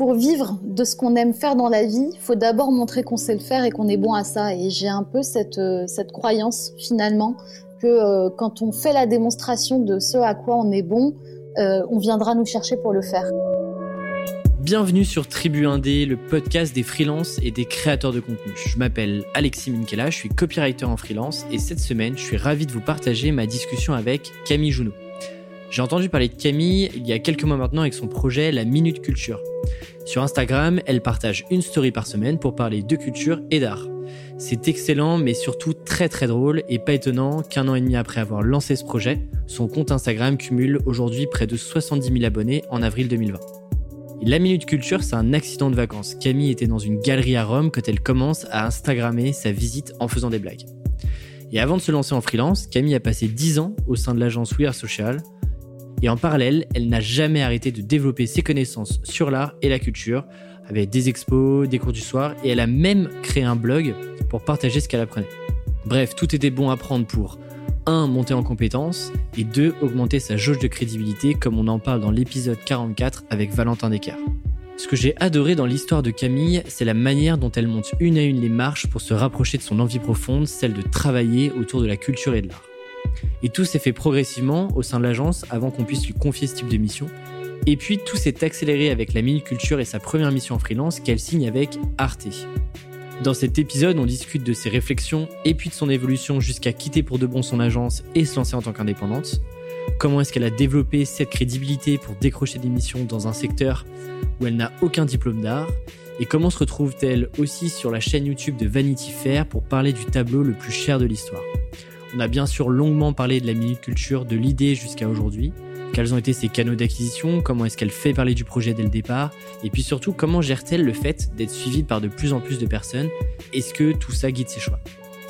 pour vivre de ce qu'on aime faire dans la vie, il faut d'abord montrer qu'on sait le faire et qu'on est bon à ça. Et j'ai un peu cette, euh, cette croyance finalement que euh, quand on fait la démonstration de ce à quoi on est bon, euh, on viendra nous chercher pour le faire. Bienvenue sur Tribu Indé, le podcast des freelances et des créateurs de contenu. Je m'appelle Alexis Minkela, je suis copywriter en freelance et cette semaine, je suis ravi de vous partager ma discussion avec Camille Junot. J'ai entendu parler de Camille il y a quelques mois maintenant avec son projet La Minute Culture. Sur Instagram, elle partage une story par semaine pour parler de culture et d'art. C'est excellent, mais surtout très très drôle et pas étonnant qu'un an et demi après avoir lancé ce projet, son compte Instagram cumule aujourd'hui près de 70 000 abonnés en avril 2020. la Minute Culture, c'est un accident de vacances. Camille était dans une galerie à Rome quand elle commence à Instagrammer sa visite en faisant des blagues. Et avant de se lancer en freelance, Camille a passé 10 ans au sein de l'agence We Are Social, et en parallèle, elle n'a jamais arrêté de développer ses connaissances sur l'art et la culture, avec des expos, des cours du soir, et elle a même créé un blog pour partager ce qu'elle apprenait. Bref, tout était bon à prendre pour 1. monter en compétences et 2. augmenter sa jauge de crédibilité comme on en parle dans l'épisode 44 avec Valentin Descartes. Ce que j'ai adoré dans l'histoire de Camille, c'est la manière dont elle monte une à une les marches pour se rapprocher de son envie profonde, celle de travailler autour de la culture et de l'art. Et tout s'est fait progressivement au sein de l'agence avant qu'on puisse lui confier ce type de mission. Et puis tout s'est accéléré avec la Minute Culture et sa première mission en freelance qu'elle signe avec Arte. Dans cet épisode, on discute de ses réflexions et puis de son évolution jusqu'à quitter pour de bon son agence et se lancer en tant qu'indépendante. Comment est-ce qu'elle a développé cette crédibilité pour décrocher des missions dans un secteur où elle n'a aucun diplôme d'art? Et comment se retrouve-t-elle aussi sur la chaîne YouTube de Vanity Fair pour parler du tableau le plus cher de l'histoire? On a bien sûr longuement parlé de la Minute Culture, de l'idée jusqu'à aujourd'hui. Quels ont été ses canaux d'acquisition? Comment est-ce qu'elle fait parler du projet dès le départ? Et puis surtout, comment gère-t-elle le fait d'être suivie par de plus en plus de personnes? Est-ce que tout ça guide ses choix?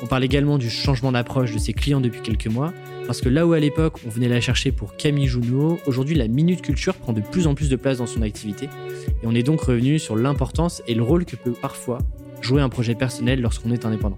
On parle également du changement d'approche de ses clients depuis quelques mois, parce que là où à l'époque on venait la chercher pour Camille Junot, aujourd'hui la Minute Culture prend de plus en plus de place dans son activité, et on est donc revenu sur l'importance et le rôle que peut parfois jouer un projet personnel lorsqu'on est indépendant.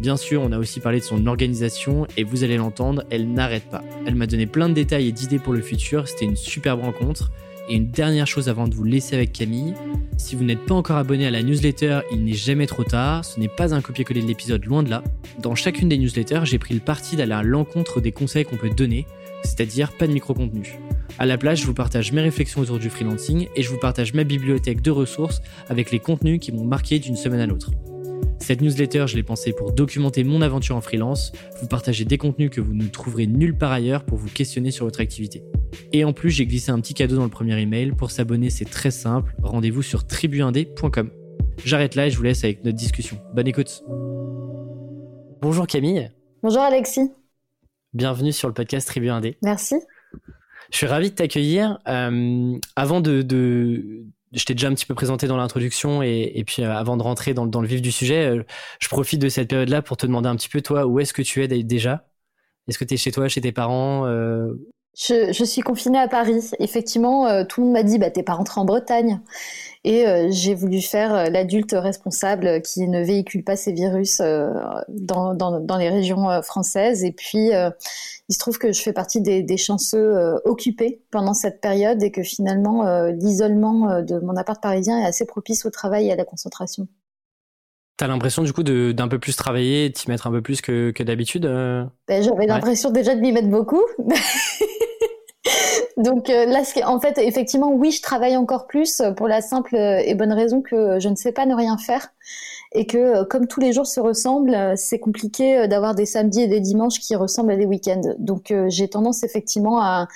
Bien sûr, on a aussi parlé de son organisation et vous allez l'entendre, elle n'arrête pas. Elle m'a donné plein de détails et d'idées pour le futur, c'était une superbe rencontre. Et une dernière chose avant de vous laisser avec Camille, si vous n'êtes pas encore abonné à la newsletter, il n'est jamais trop tard, ce n'est pas un copier-coller de l'épisode, loin de là. Dans chacune des newsletters, j'ai pris le parti d'aller à l'encontre des conseils qu'on peut donner, c'est-à-dire pas de micro-contenu. À la place, je vous partage mes réflexions autour du freelancing et je vous partage ma bibliothèque de ressources avec les contenus qui m'ont marqué d'une semaine à l'autre. Cette newsletter, je l'ai pensée pour documenter mon aventure en freelance, vous partager des contenus que vous ne trouverez nulle part ailleurs pour vous questionner sur votre activité. Et en plus, j'ai glissé un petit cadeau dans le premier email. Pour s'abonner, c'est très simple. Rendez-vous sur tribuindé.com. J'arrête là et je vous laisse avec notre discussion. Bonne écoute. Bonjour Camille. Bonjour Alexis. Bienvenue sur le podcast Tribu Indé. Merci. Je suis ravi de t'accueillir. Euh, avant de, je t'ai déjà un petit peu présenté dans l'introduction et, puis euh, avant de rentrer dans, le vif du sujet, euh, je profite de cette période-là pour te demander un petit peu, toi, où est-ce que tu es déjà? Est-ce que tu es chez toi, chez tes parents euh? je, suis confinée à Paris. Effectivement, tout le monde m'a dit, bah, t'es pas rentrée en Bretagne. Et j'ai voulu faire l'adulte responsable qui ne véhicule pas ces virus dans, dans, les régions françaises. Et puis, il se trouve que je fais partie des, chanceux euh, occupés pendant cette période et que finalement euh, l'isolement euh, de mon appart parisien est assez propice au travail et à la concentration. T'as l'impression du coup d'un peu plus travailler, t'y mettre un peu plus que, d'habitude ben, J'avais l'impression déjà de m'y mettre beaucoup. Donc là, en fait, effectivement, oui, je travaille encore plus pour la simple et bonne raison que je ne sais pas ne rien faire et que euh, comme tous les jours se ressemblent, euh, c'est compliqué euh, d'avoir des samedis et des dimanches qui ressemblent à des week-ends. Donc j'ai tendance effectivement à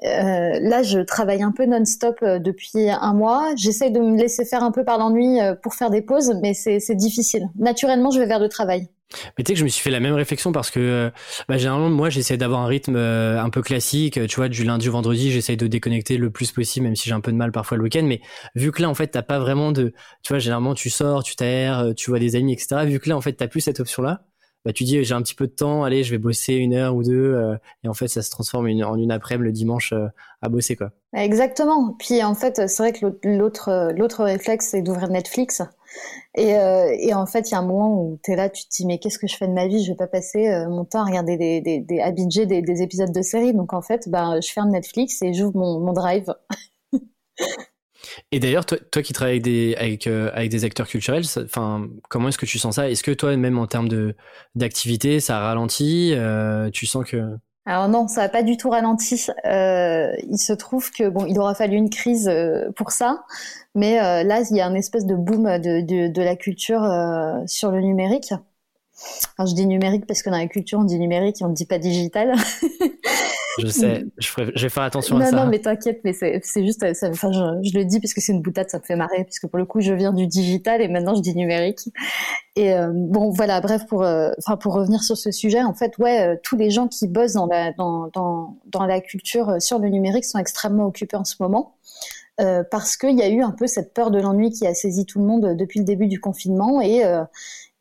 là, je travaille un peu non-stop depuis un mois. J'essaye de me laisser faire un peu par l'ennui pour faire des pauses, mais c'est difficile. Naturellement, je vais vers le travail. Mais tu sais que je me suis fait la même réflexion parce que euh, bah, généralement moi j'essaie d'avoir un rythme euh, un peu classique, tu vois, du lundi au vendredi j'essaie de déconnecter le plus possible même si j'ai un peu de mal parfois le week-end. Mais vu que là en fait t'as pas vraiment de, tu vois, généralement tu sors, tu t'aères, euh, tu vois des amis, etc. Vu que là en fait t'as plus cette option là, bah tu dis j'ai un petit peu de temps, allez je vais bosser une heure ou deux et en fait ça se transforme en une après-midi le dimanche à bosser quoi. Exactement. Puis en fait c'est vrai que l'autre l'autre réflexe c'est d'ouvrir Netflix euh, et, en fait, il y a un moment où tu es là, tu te dis, mais qu'est-ce que je fais de ma vie? Je vais pas passer euh, mon temps à regarder des, des, des à des, épisodes de séries. Donc en fait, ben, je ferme Netflix et j'ouvre mon, drive. Et d'ailleurs, toi, toi, qui travailles avec des, avec, euh, des acteurs culturels, enfin, comment est-ce que tu sens ça? Est-ce que toi, même en termes d'activité, ça ralentit Tu sens que alors non, ça n'a pas du tout ralenti. Euh, il se trouve que bon, il aura fallu une crise euh, pour ça, mais euh, là, il y a un espèce de boom de, la culture sur le numérique. Alors, je dis numérique parce que dans la culture, on dit numérique et on ne dit pas digital. Je sais, je, vais faire attention à ça. Non, non, mais t'inquiète, mais c'est juste, ça, enfin, je, je, le dis parce que c'est une boutade, ça me fait marrer, puisque pour le coup, je viens du digital et maintenant je dis numérique. Et euh, bon, voilà, bref, pour, euh, enfin, pour revenir sur ce sujet, en fait, ouais, euh, tous les gens qui bossent dans la, dans, dans, dans la culture sur le numérique sont extrêmement occupés en ce moment. parce qu'il y a eu un peu cette peur de l'ennui qui a saisi tout le monde depuis le début du confinement et,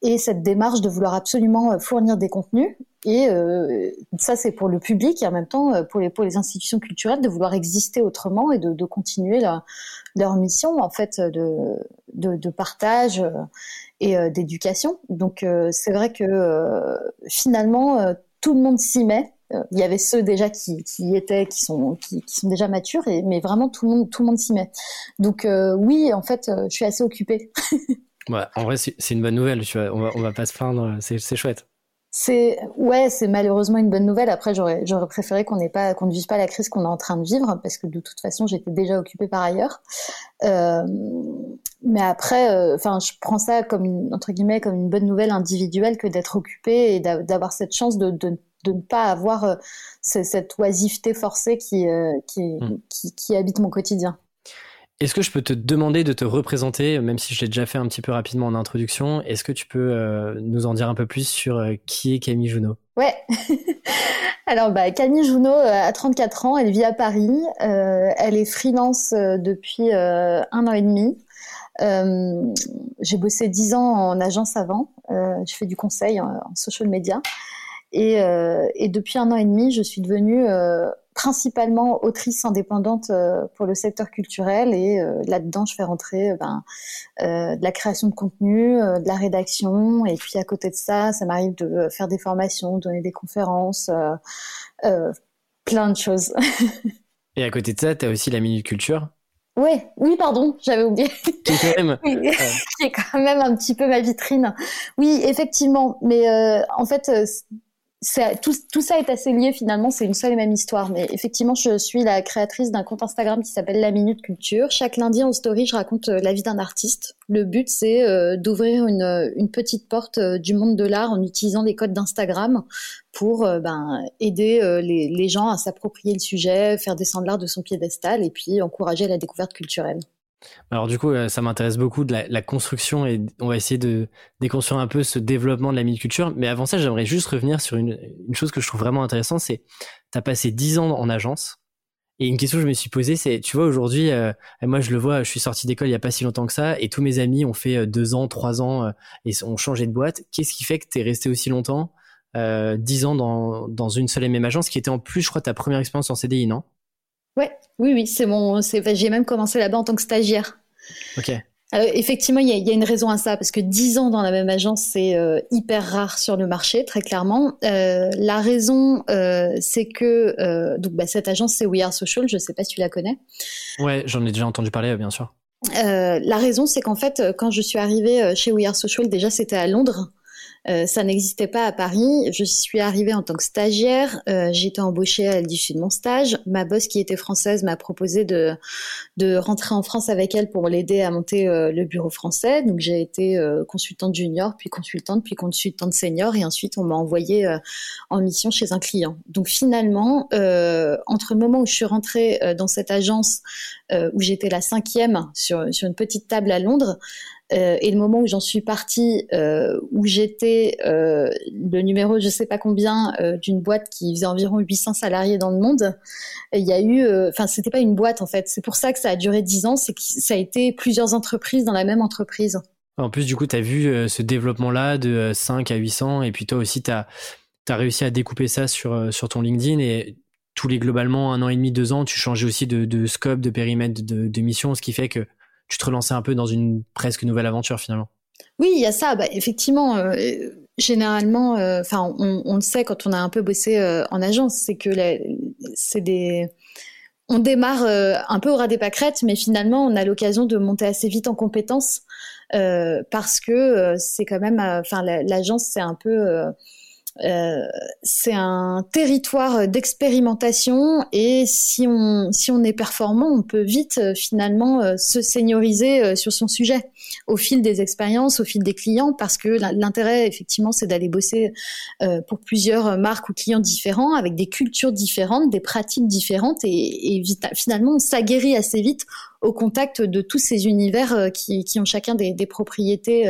et cette démarche de vouloir absolument fournir des contenus. Et euh, ça, c'est pour le public et en même temps pour les, pour les institutions culturelles de vouloir exister autrement et de, continuer leur mission en fait de, de, partage et euh, d'éducation. Donc euh, c'est vrai que finalement tout le monde s'y met. Il y avait ceux déjà qui, qui étaient, qui sont, qui, sont déjà matures, et, mais vraiment tout le monde, tout le monde s'y met. Donc oui, en fait, je suis assez occupée. ouais, en vrai, c'est une bonne nouvelle. On va, on va pas se plaindre. C'est chouette. C'est ouais, c'est malheureusement une bonne nouvelle. Après, j'aurais j'aurais préféré qu'on n'ait pas qu'on ne vive pas la crise qu'on est en train de vivre parce que de toute façon, j'étais déjà occupée par ailleurs. Euh, mais après, euh, enfin, je prends ça comme entre guillemets comme une bonne nouvelle individuelle que d'être occupée et d'avoir cette chance de, de, de ne pas avoir euh, cette oisiveté forcée qui, euh, qui, mmh. qui, qui habite mon quotidien. Est-ce que je peux te demander de te représenter, même si je l'ai déjà fait un petit peu rapidement en introduction Est-ce que tu peux euh, nous en dire un peu plus sur euh, qui est Camille Junot? Ouais. Alors bah, Camille Junot euh, a 34 ans, elle vit à Paris, elle est freelance depuis un an et demi. j'ai bossé 10 ans en agence avant, je fais du conseil en, social media. Et, depuis un an et demi, je suis devenue principalement autrice indépendante euh, pour le secteur culturel et euh, là-dedans je fais rentrer euh, ben, de la création de contenu, de la rédaction et puis à côté de ça, ça m'arrive de faire des formations, donner des conférences, plein de choses. et à côté de ça, tu as aussi la Minute Culture oui, oui, pardon, j'avais oublié. Qui est, quand même... qui est quand même un petit peu ma vitrine. Oui, effectivement, mais en fait, tout, ça est assez lié finalement, c'est une seule et même histoire. Mais effectivement, je suis la créatrice d'un compte Instagram qui s'appelle La Minute Culture. Chaque lundi en story, je raconte euh, la vie d'un artiste. Le but, c'est euh, d'ouvrir une, euh, une, petite porte du monde de l'art en utilisant les codes d'Instagram pour ben, aider les, les, gens à s'approprier le sujet, faire descendre l'art de son piédestal et puis encourager la découverte culturelle. Alors du coup, euh, ça m'intéresse beaucoup de la, construction et on va essayer de déconstruire un peu ce développement de la mini-culture. Mais avant ça, j'aimerais juste revenir sur une, chose que je trouve vraiment intéressante, c'est tu as passé 10 ans en agence. Et une question que je me suis posée, c'est, tu vois, aujourd'hui, euh, moi je le vois, je suis sorti d'école il y a pas si longtemps que ça, et tous mes amis ont fait 2 euh, ans, 3 ans et ont changé de boîte. Qu'est-ce qui fait que tu es resté aussi longtemps, 10 ans dans, dans une seule et même agence, qui était en plus, je crois, ta première expérience en CDI, non? Ouais, oui, oui, c'est mon, c'est, j'ai même commencé là-bas en tant que stagiaire. Ok. Alors, effectivement, il y, y, a une raison à ça, parce que 10 ans dans la même agence, c'est euh, hyper rare sur le marché, très clairement. Euh, la raison, euh, c'est que donc bah, cette agence, c'est We Are Social. Je sais pas si tu la connais. Ouais, j'en ai déjà entendu parler, bien sûr. la raison, c'est qu'en fait, quand je suis arrivée chez We Are Social, déjà c'était à Londres. Euh, ça n'existait pas à Paris. Je suis arrivée en tant que stagiaire. Euh, été embauchée à l'issue de mon stage. Ma boss, qui était française, m'a proposé de, de rentrer en France avec elle pour l'aider à monter euh, le bureau français. Donc j'ai été consultante junior, puis consultante, puis consultante senior, et ensuite on m'a envoyée en mission chez un client. Donc finalement, entre le moment où je suis rentrée dans cette agence où j'étais la cinquième sur, sur une petite table à Londres, euh, et le moment où j'en suis partie, euh, où j'étais euh, le numéro je sais pas combien d'une boîte qui faisait environ 800 salariés dans le monde, il y a eu, enfin c'était pas une boîte en fait, c'est pour ça que ça a duré 10 ans, c'est que ça a été plusieurs entreprises dans la même entreprise. En plus du coup tu as vu ce développement-là de 5 à 800 et puis toi aussi tu as, réussi à découper ça sur, sur ton LinkedIn et tous les globalement un an et demi, deux ans, tu changeais aussi de, scope, de périmètre de mission, ce qui fait que tu te relançais un peu dans une presque nouvelle aventure finalement. Oui, il y a ça. Bah, effectivement, euh, généralement, euh, enfin, on, le sait quand on a un peu bossé euh, en agence, c'est que c'est des on démarre un peu au ras des pâquerettes, mais finalement, on a l'occasion de monter assez vite en compétences parce que c'est quand même, enfin, l'agence, c'est un peu euh, c'est un territoire d'expérimentation et si on si on est performant, on peut vite euh, finalement euh, se senioriser sur son sujet au fil des expériences, au fil des clients, parce que l'intérêt effectivement c'est d'aller bosser pour plusieurs marques ou clients différents avec des cultures différentes, des pratiques différentes et, finalement on s'aguerrit assez vite au contact de tous ces univers qui, ont chacun des propriétés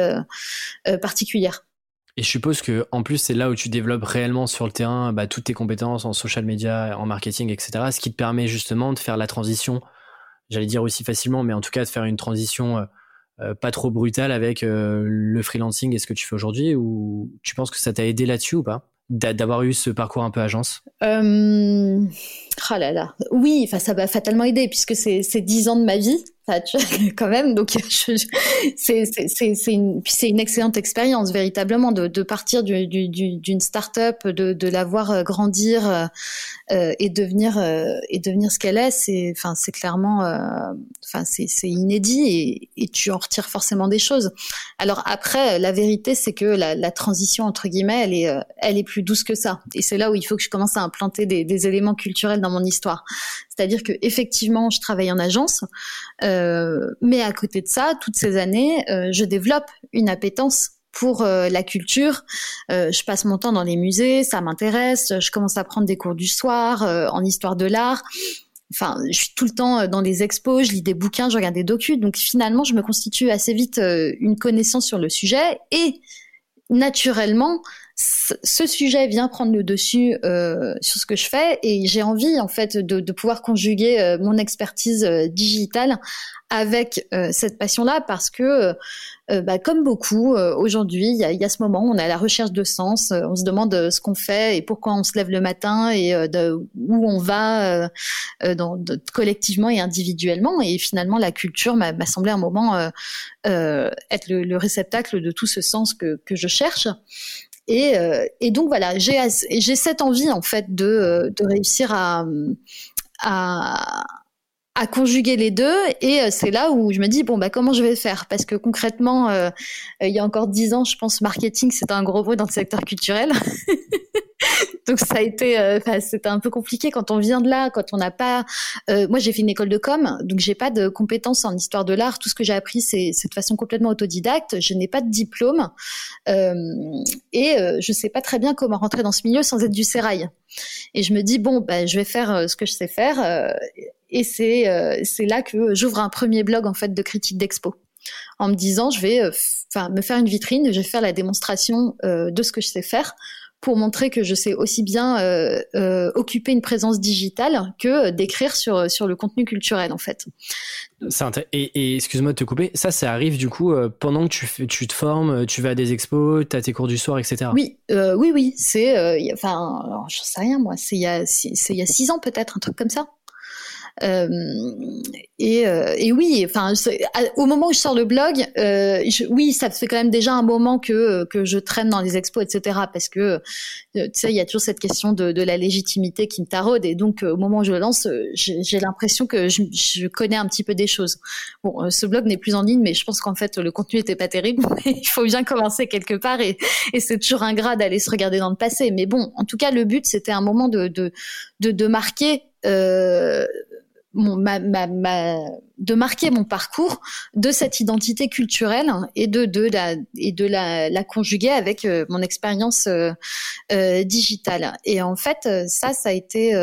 particulières. Et je suppose que en plus c'est là où tu développes réellement sur le terrain bah, toutes tes compétences en social media, en marketing, etc. Ce qui te permet justement de faire la transition, j'allais dire aussi facilement, mais en tout cas de faire une transition euh, euh, pas trop brutale avec euh, le freelancing et ce que tu fais aujourd'hui. Ou tu penses que ça t'a aidé là-dessus ou pas? D'avoir eu ce parcours un peu agence? Euh... Oh là là, oui, enfin ça m'a fatalement aidé puisque c'est dix ans de ma vie quand même. Donc, c'est une, une excellente expérience véritablement de, partir d'une du, start-up, de, de la voir euh, grandir euh, euh, et devenir euh, et devenir ce qu'elle est. C'est, enfin, clairement, euh, enfin, c'est inédit et, et, tu en retires forcément des choses. Alors après, la vérité, c'est que la, transition entre guillemets, elle est, elle est plus douce que ça. Et c'est là où il faut que je commence à implanter des, éléments culturels dans mon histoire. C'est-à-dire que effectivement, je travaille en agence. Euh, euh, mais à côté de ça, toutes ces années, euh, je développe une appétence pour euh, la culture. je passe mon temps dans les musées, ça m'intéresse. Je commence à prendre des cours du soir en histoire de l'art. Enfin, je suis tout le temps dans les expos, je lis des bouquins, je regarde des docus. Donc finalement, je me constitue assez vite une connaissance sur le sujet et naturellement, ce sujet vient prendre le dessus euh, sur ce que je fais et j'ai envie en fait de, de pouvoir conjuguer euh, mon expertise euh, digitale avec euh, cette passion-là parce que bah, comme beaucoup aujourd'hui, il y a, y a, ce moment où on est à la recherche de sens, on se demande ce qu'on fait et pourquoi on se lève le matin et où on va dans, collectivement et individuellement et finalement la culture m'a semblé un moment être le, le, réceptacle de tout ce sens que, que je cherche. Et, euh, et donc voilà, j'ai cette envie en fait de, euh, de réussir à à conjuguer les deux et euh, c'est là où je me dis bon bah comment je vais faire? Parce que concrètement il y a encore dix ans je pense marketing c'était un gros mot dans le secteur culturel donc ça a été, euh, c'était un peu compliqué quand on vient de là, quand on n'a pas. Euh, moi, j'ai fait une école de com, donc j'ai pas de compétences en histoire de l'art. Tout ce que j'ai appris, c'est de façon complètement autodidacte. Je n'ai pas de diplôme euh, et euh, je sais pas très bien comment rentrer dans ce milieu sans être du sérail. Et je me dis bon, bah, je vais faire euh, ce que je sais faire. Et c'est c'est là que j'ouvre un premier blog en fait de critique d'expo en me disant je vais enfin me faire une vitrine, je vais faire la démonstration de ce que je sais faire pour montrer que je sais aussi bien euh, euh, occuper une présence digitale que d'écrire sur sur le contenu culturel en fait. Et, et excuse-moi de te couper, ça, ça arrive du coup euh, pendant que tu, tu te formes, tu vas à des expos, tu as tes cours du soir, etc. Oui, euh, oui, oui, c'est, euh, enfin, je sais rien moi, c'est il y a, c'est il y a six ans peut-être, un truc comme ça. Euh, et, euh, et, oui, enfin, au moment où je sors le blog, euh, oui, ça fait quand même déjà un moment que que je traîne dans les expos, etc. Parce que tu sais, il y a toujours cette question de, de, la légitimité qui me taraude. Et donc, au moment où je le lance, j'ai l'impression que je, je, connais un petit peu des choses. Bon, ce blog n'est plus en ligne, mais je pense qu'en fait, le contenu était pas terrible. il faut bien commencer quelque part, et, et c'est toujours ingrat d'aller se regarder dans le passé. Mais bon, en tout cas, le but, c'était un moment de de, de, de marquer. Euh, ma, ma, ma, de marquer mon parcours de cette identité culturelle et de, de la et de la, la conjuguer avec euh, mon expérience euh, euh, digitale. Et en fait, ça, ça a été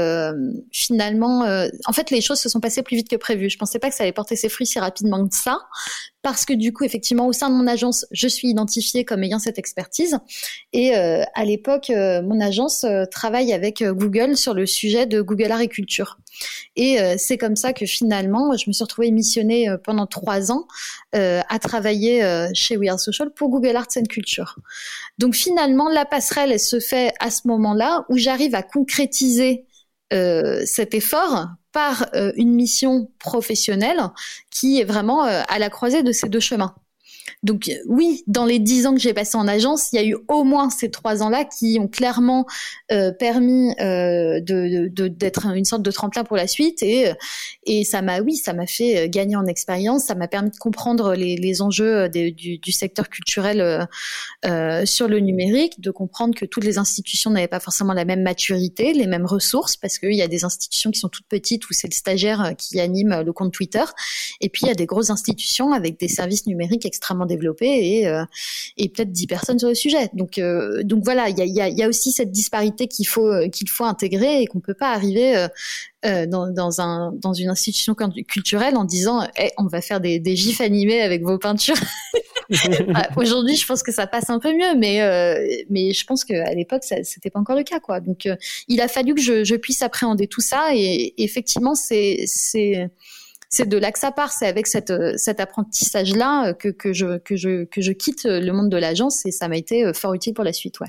finalement. en fait, les choses se sont passées plus vite que prévu. Je pensais pas que ça allait porter ses fruits si rapidement que ça, parce que du coup, effectivement, au sein de mon agence, je suis identifiée comme ayant cette expertise. Et à l'époque, mon agence travaille avec Google sur le sujet de Google Agriculture. Et c'est comme ça que finalement, je me suis retrouvée émissionné euh, pendant trois ans euh, à travailler euh, chez We Are Social pour Google Arts and Culture. Donc finalement, la passerelle elle se fait à ce moment-là où j'arrive à concrétiser cet effort par une mission professionnelle qui est vraiment à la croisée de ces deux chemins. Donc oui, dans les dix ans que j'ai passé en agence, il y a eu au moins ces trois ans-là qui ont clairement euh, permis euh, d'être une sorte de tremplin pour la suite. Et et ça m'a oui, ça m'a fait gagner en expérience, ça m'a permis de comprendre les, enjeux du, secteur culturel euh, sur le numérique, de comprendre que toutes les institutions n'avaient pas forcément la même maturité, les mêmes ressources, parce qu'il y a des institutions qui sont toutes petites où c'est le stagiaire qui anime le compte Twitter, et puis il y a des grosses institutions avec des services numériques extrêmement développés et, euh, peut-être 10 personnes sur le sujet. Donc, euh, voilà, il y a, aussi cette disparité qu'il faut, faut intégrer et qu'on peut pas arriver euh, dans, dans, un, dans une institution culturelle en disant hey, on va faire des, gifs animés avec vos peintures. Bah, aujourd'hui, je pense que ça passe un peu mieux, mais je pense qu'à l'époque, c'était pas encore le cas. Donc, il a fallu que je, puisse appréhender tout ça, et effectivement, c'est c'est de là que ça part. C'est avec cette, euh, cet apprentissage-là euh, que, je, quitte le monde de l'agence et ça m'a été euh, fort utile pour la suite, ouais.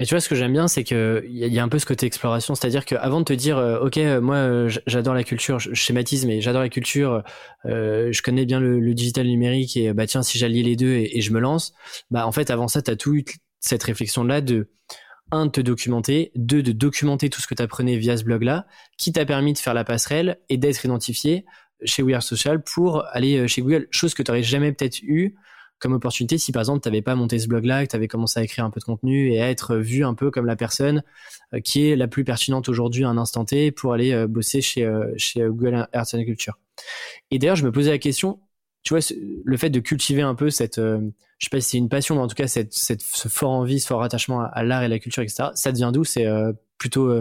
Mais tu vois, ce que j'aime bien, c'est qu'il y, a un peu ce côté exploration. C'est-à-dire qu'avant de te dire, OK, moi, j'adore la culture, je schématise, mais j'adore la culture, euh, je connais bien le, digital numérique et bah tiens, si j'alliais les deux et, je me lance, bah en fait, avant ça, tu as tout cette réflexion-là de un, de te documenter, deux, de documenter tout ce que tu apprenais via ce blog-là, qui t'a permis de faire la passerelle et d'être identifié chez We Are Social pour aller euh, chez Google, chose que tu n'aurais jamais peut-être eu comme opportunité si par exemple tu n'avais pas monté ce blog-là, que tu avais commencé à écrire un peu de contenu et à être vu un peu comme la personne euh, qui est la plus pertinente aujourd'hui à un instant T pour aller euh, bosser chez, chez Google Arts and Culture. Et d'ailleurs, je me posais la question, tu vois, le fait de cultiver un peu cette, je sais pas si c'est une passion, mais en tout cas cette, cette, ce fort envie, ce fort attachement à, l'art et la culture, etc. Ça devient d'où? C'est plutôt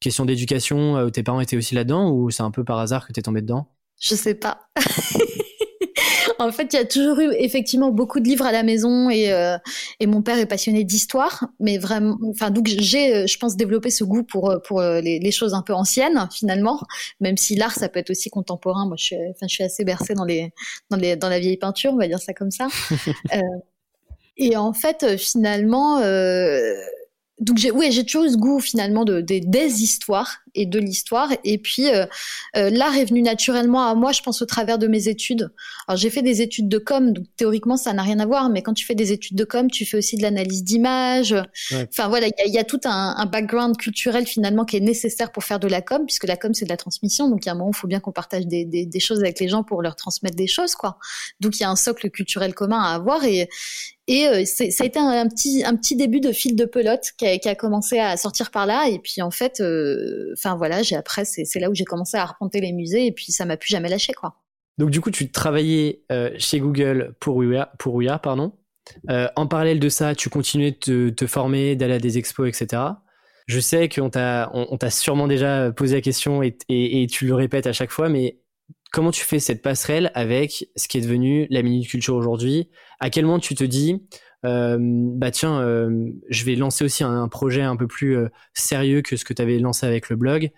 question d'éducation, tes parents étaient aussi là-dedans, ou c'est un peu par hasard que tu es tombé dedans? Je sais pas. en fait, il y a toujours eu effectivement beaucoup de livres à la maison et, euh, et mon père est passionné d'histoire, mais vraiment, enfin donc j'ai, euh, je pense, développé ce goût pour euh, pour les, les choses un peu anciennes finalement, même si l'art ça peut être aussi contemporain. Moi, je suis, enfin, je suis assez bercée dans les dans les dans la vieille peinture, on va dire ça comme ça. euh, et en fait, finalement. Euh, donc j'ai oui j'ai toujours eu ce goût finalement de, des histoires et de l'histoire. Et puis euh, euh, l'art est venu naturellement à moi je pense au travers de mes études. Alors j'ai fait des études de com donc théoriquement ça n'a rien à voir. Mais quand tu fais des études de com tu fais aussi de l'analyse d'image enfin voilà il y a, tout un, un, background culturel finalement qui est nécessaire pour faire de la com puisque la com c'est de la transmission. Donc il y a un moment il faut bien qu'on partage des, des, des, choses avec les gens pour leur transmettre des choses quoi. Donc il y a un socle culturel commun à avoir. Et et euh, ça a été un, petit un petit début de fil de pelote qui a, commencé à sortir par là. Et puis en fait, euh, enfin voilà, j'ai après c'est là où j'ai commencé à arpenter les musées et puis ça m'a plus jamais lâché quoi. Donc du coup, tu travaillais euh, chez Google pour Ouya, pardon. en parallèle de ça, tu continuais de te, former, d'aller à des expos, etc. Je sais qu'on t'a on, t'a sûrement déjà posé la question et, et, et tu le répètes à chaque fois, mais comment tu fais cette passerelle avec ce qui est devenu la Minute Culture aujourd'hui À quel moment tu te dis, euh, bah tiens, euh, je vais lancer aussi un, projet un peu plus euh, sérieux que ce que tu avais lancé avec le blog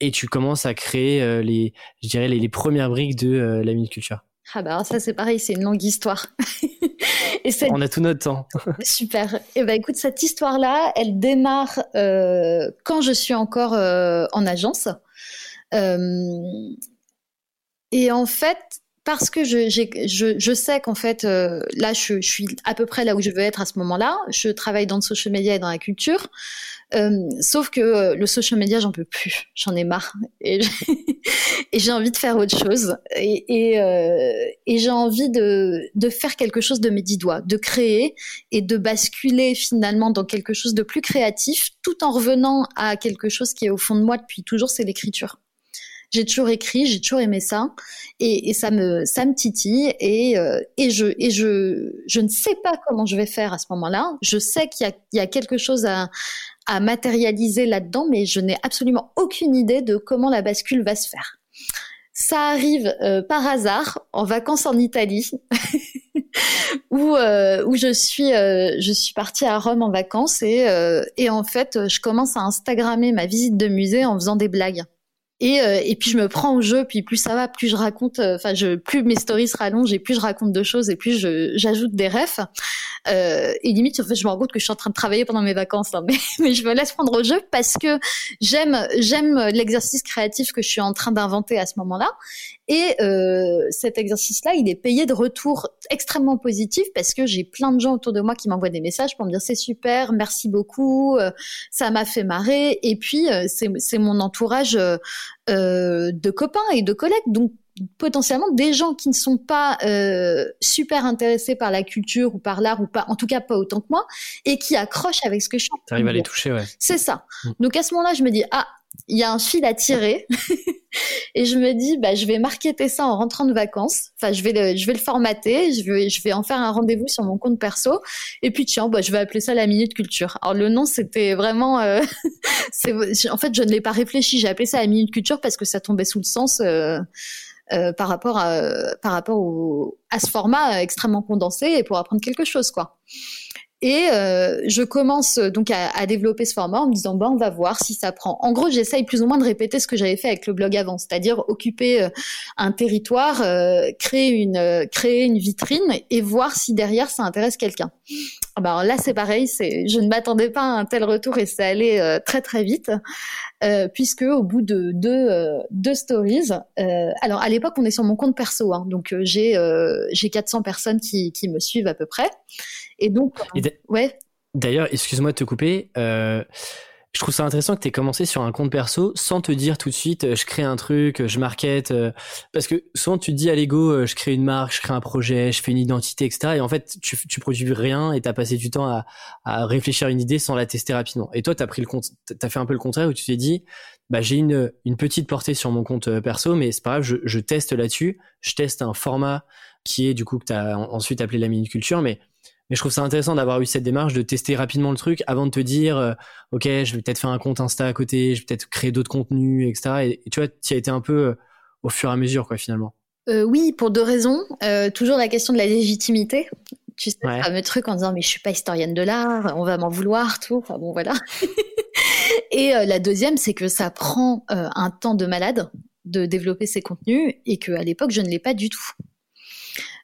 et tu commences à créer les, je dirais, les, premières briques de la Minute Culture ah bah ça c'est pareil, c'est une longue histoire. et On a tout notre temps. Super. Et eh ben écoute, cette histoire-là, elle démarre quand je suis encore en agence. Et en fait, parce que je, je, je sais qu'en fait, euh, là, je, je, suis à peu près là où je veux être à ce moment-là. Je travaille dans le social media et dans la culture. Euh, sauf que euh, le social media, j'en peux plus. J'en ai marre. Et j'ai envie de faire autre chose. Et, et, euh, et j'ai envie de, de faire quelque chose de mes dix doigts, de créer et de basculer finalement dans quelque chose de plus créatif, tout en revenant à quelque chose qui est au fond de moi depuis toujours, c'est l'écriture. J'ai toujours écrit, j'ai toujours aimé ça, et, et, ça me ça me titille, et euh, et je et je je ne sais pas comment je vais faire à ce moment-là. Je sais qu'il y a il y a quelque chose à à matérialiser là-dedans, mais je n'ai absolument aucune idée de comment la bascule va se faire. Ça arrive euh, par hasard en vacances en Italie, où euh, où je suis euh, je suis partie à Rome en vacances et et en fait je commence à instagrammer ma visite de musée en faisant des blagues. Et, euh, et puis je me prends au jeu, puis plus ça va, plus je raconte, euh, enfin je plus mes stories se rallongent et plus je raconte de choses et plus j'ajoute des refs. Euh, et limite en fait je me rends compte que je suis en train de travailler pendant mes vacances, hein, mais, mais je me laisse prendre au jeu parce que j'aime j'aime l'exercice créatif que je suis en train d'inventer à ce moment-là. Et euh, cet exercice-là, il est payé de retour extrêmement positif parce que j'ai plein de gens autour de moi qui m'envoient des messages pour me dire c'est super, merci beaucoup, euh, ça m'a fait marrer. Et puis euh, c'est mon entourage euh, de copains et de collègues, donc potentiellement des gens qui ne sont pas euh, super intéressés par la culture ou par l'art ou pas, en tout cas pas autant que moi, et qui accrochent avec ce que je chante. T'arrives à les toucher, ouais. C'est ça. Mm. Donc à ce moment-là, je me dis ah, il y a un fil à tirer, et je me dis bah je vais marketer ça en rentrant de vacances. Enfin, je vais le, je vais le formater, je vais, je vais en faire un rendez-vous sur mon compte perso, et puis tiens, bah je vais appeler ça la minute culture. Alors le nom c'était vraiment, euh, en fait je ne l'ai pas réfléchi, j'ai appelé ça la minute culture parce que ça tombait sous le sens. Euh, euh, par rapport à, par rapport au, à ce format extrêmement condensé et pour apprendre quelque chose quoi. Et euh, je commence donc à, développer ce format en me disant, bah, on va voir si ça prend. En gros, j'essaye plus ou moins de répéter ce que j'avais fait avec le blog avant, c'est-à-dire occuper euh, un territoire, euh, créer une euh, créer une vitrine et voir si derrière ça intéresse quelqu'un. Ah bah, alors là, c'est pareil, je ne m'attendais pas à un tel retour et c'est allé très très vite, puisque au bout de deux deux stories, alors à l'époque on est sur mon compte perso, hein, donc j'ai j'ai 400 personnes qui qui me suivent à peu près. Et donc, ouais. D'ailleurs, excuse-moi de te couper. Euh, je trouve ça intéressant que tu aies commencé sur un compte perso sans te dire tout de suite euh, je crée un truc, euh, je market parce que souvent tu te dis à l'ego je crée une marque, je crée un projet, je fais une identité, etc. Et en fait tu, tu produis rien et tu as passé du temps à, à réfléchir à une idée sans la tester rapidement. Et toi tu as pris le compte, as fait un peu le contraire où tu t'es dit bah j'ai une, une petite portée sur mon compte perso mais c'est pas grave, je, je teste là-dessus, je teste un format qui est du coup que tu as ensuite appelé la minute culture mais mais je trouve ça intéressant d'avoir eu cette démarche de tester rapidement le truc avant de te dire, euh, ok, je vais peut-être faire un compte Insta à côté, je vais peut-être créer d'autres contenus, etc. Et, tu vois, tu as été un peu euh, au fur et à mesure, quoi, finalement. Euh, oui, pour deux raisons. Toujours la question de la légitimité. Tu sais, ouais. fameux truc en disant, mais je suis pas historienne de l'art, on va m'en vouloir, tout. Enfin bon, voilà. et la deuxième, c'est que ça prend un temps de malade de développer ces contenus et que à l'époque, je ne l'ai pas du tout.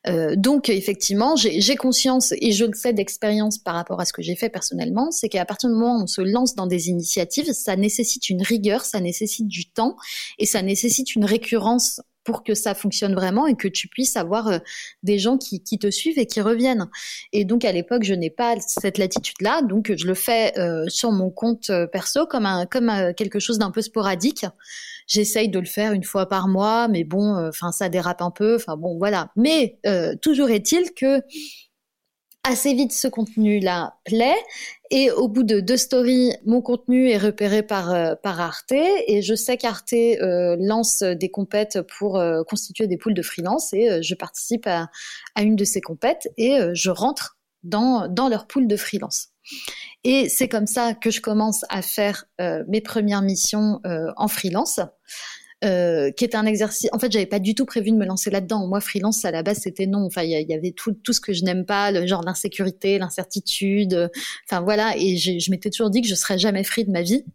Euh, donc effectivement, j'ai conscience et je le sais d'expérience par rapport à ce que j'ai fait personnellement, c'est qu'à partir du moment où on se lance dans des initiatives, ça nécessite une rigueur, ça nécessite du temps et ça nécessite une récurrence pour que ça fonctionne vraiment et que tu puisses avoir euh, des gens qui, te suivent et qui reviennent. Et donc à l'époque, je n'ai pas cette latitude-là, donc je le fais euh, sur mon compte euh, perso comme un comme quelque chose d'un peu sporadique. J'essaye de le faire une fois par mois, mais bon, enfin ça dérape un peu, enfin bon voilà. Mais toujours est-il que assez vite ce contenu-là plaît et au bout de deux stories, mon contenu est repéré par euh, par Arte et je sais qu'Arte euh, lance des compètes pour euh, constituer des poules de freelance et je participe à, à, une de ces compètes et je rentre dans dans leur pool de freelance. Et c'est comme ça que je commence à faire mes premières missions en freelance. Euh, qui est un exercice. En fait, j'avais pas du tout prévu de me lancer là-dedans. Moi, freelance à la base, c'était non. Enfin, il y, avait tout, tout ce que je n'aime pas, le genre l'insécurité, l'incertitude. Enfin voilà, et je m'étais toujours dit que je serais jamais free de ma vie.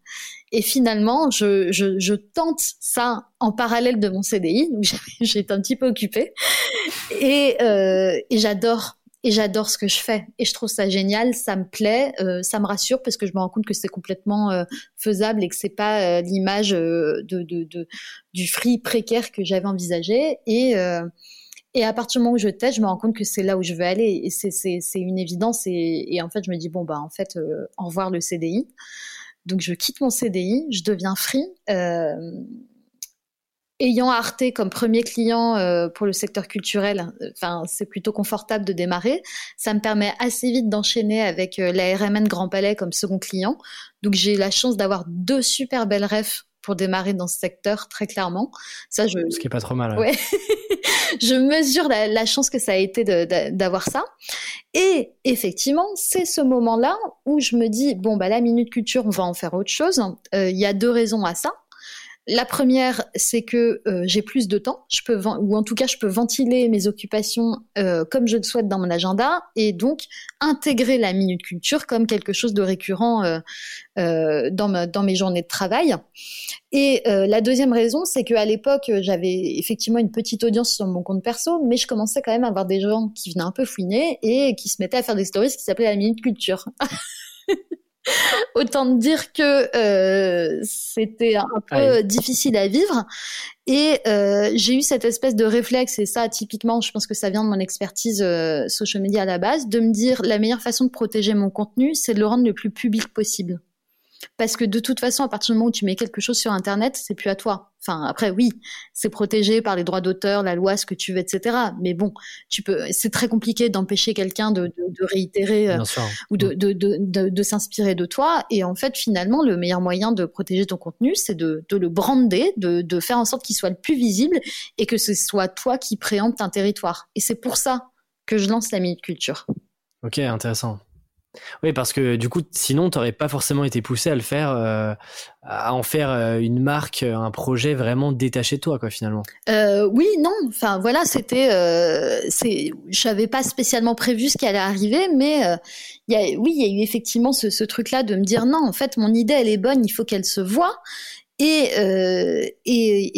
Et finalement, je, je, je tente ça en parallèle de mon CDI, donc j'étais un petit peu occupée. Et, euh, et j'adore et j'adore ce que je fais. Et je trouve ça génial, ça me plaît, euh, ça me rassure parce que je me rends compte que c'est complètement euh, faisable et que c'est pas euh, l'image de, du free précaire que j'avais envisagé. Et et à partir du moment où je teste, je me rends compte que c'est là où je veux aller. Et c'est une évidence. Et, et en fait je me dis bon bah en fait au revoir le CDI donc je quitte mon CDI, je deviens free ayant Arte comme premier client euh, pour le secteur culturel, enfin c'est plutôt confortable de démarrer. Ça me permet assez vite d'enchaîner avec euh, la RMN Grand Palais comme second client. Donc j'ai la chance d'avoir deux super belles refs pour démarrer dans ce secteur très clairement. Ça, je... Ce qui est pas trop mal. Ouais. je mesure la, la, chance que ça a été d'avoir ça. Et effectivement, c'est ce moment-là où je me dis bon bah la minute culture, on va en faire autre chose. Euh, il y a deux raisons à ça. La première, c'est que euh, j'ai plus de temps, je peux ou en tout cas je peux ventiler mes occupations euh, comme je le souhaite dans mon agenda et donc intégrer la minute culture comme quelque chose de récurrent euh, euh dans, ma, dans mes journées de travail. Et euh, la deuxième raison, c'est qu'à l'époque j'avais effectivement une petite audience sur mon compte perso, mais je commençais quand même à avoir des gens qui venaient un peu fouiner et qui se mettaient à faire des stories qui s'appelaient la minute culture. Autant dire que euh, c'était un peu difficile à vivre. Et euh, j'ai eu cette espèce de réflexe, et ça, typiquement, je pense que ça vient de mon expertise euh, social media à la base, de me dire la meilleure façon de protéger mon contenu, c'est de le rendre le plus public possible. Parce que de toute façon, à partir du moment où tu mets quelque chose sur Internet, c'est plus à toi. Enfin, après, oui, c'est protégé par les droits d'auteur, la loi, ce que tu veux, etc. Mais bon, tu peux, c'est très compliqué d'empêcher quelqu'un de, réitérer euh, ou de, de, s'inspirer de toi. Et en fait, finalement, le meilleur moyen de protéger ton contenu, c'est de, le brander, de, faire en sorte qu'il soit le plus visible et que ce soit toi qui préempte un territoire. Et c'est pour ça que je lance la Minute Culture. Ok, intéressant. Oui, parce que du coup, sinon, tu n'aurais pas forcément été poussé à le faire, euh, à en faire euh, une marque, euh, un projet vraiment détaché de toi, quoi, finalement. oui, non. Enfin, voilà, c'était, j'avais pas spécialement prévu ce qui allait arriver, mais oui, il y a eu effectivement ce, truc-là de me dire non, en fait, mon idée, elle est bonne, il faut qu'elle se voit. Et,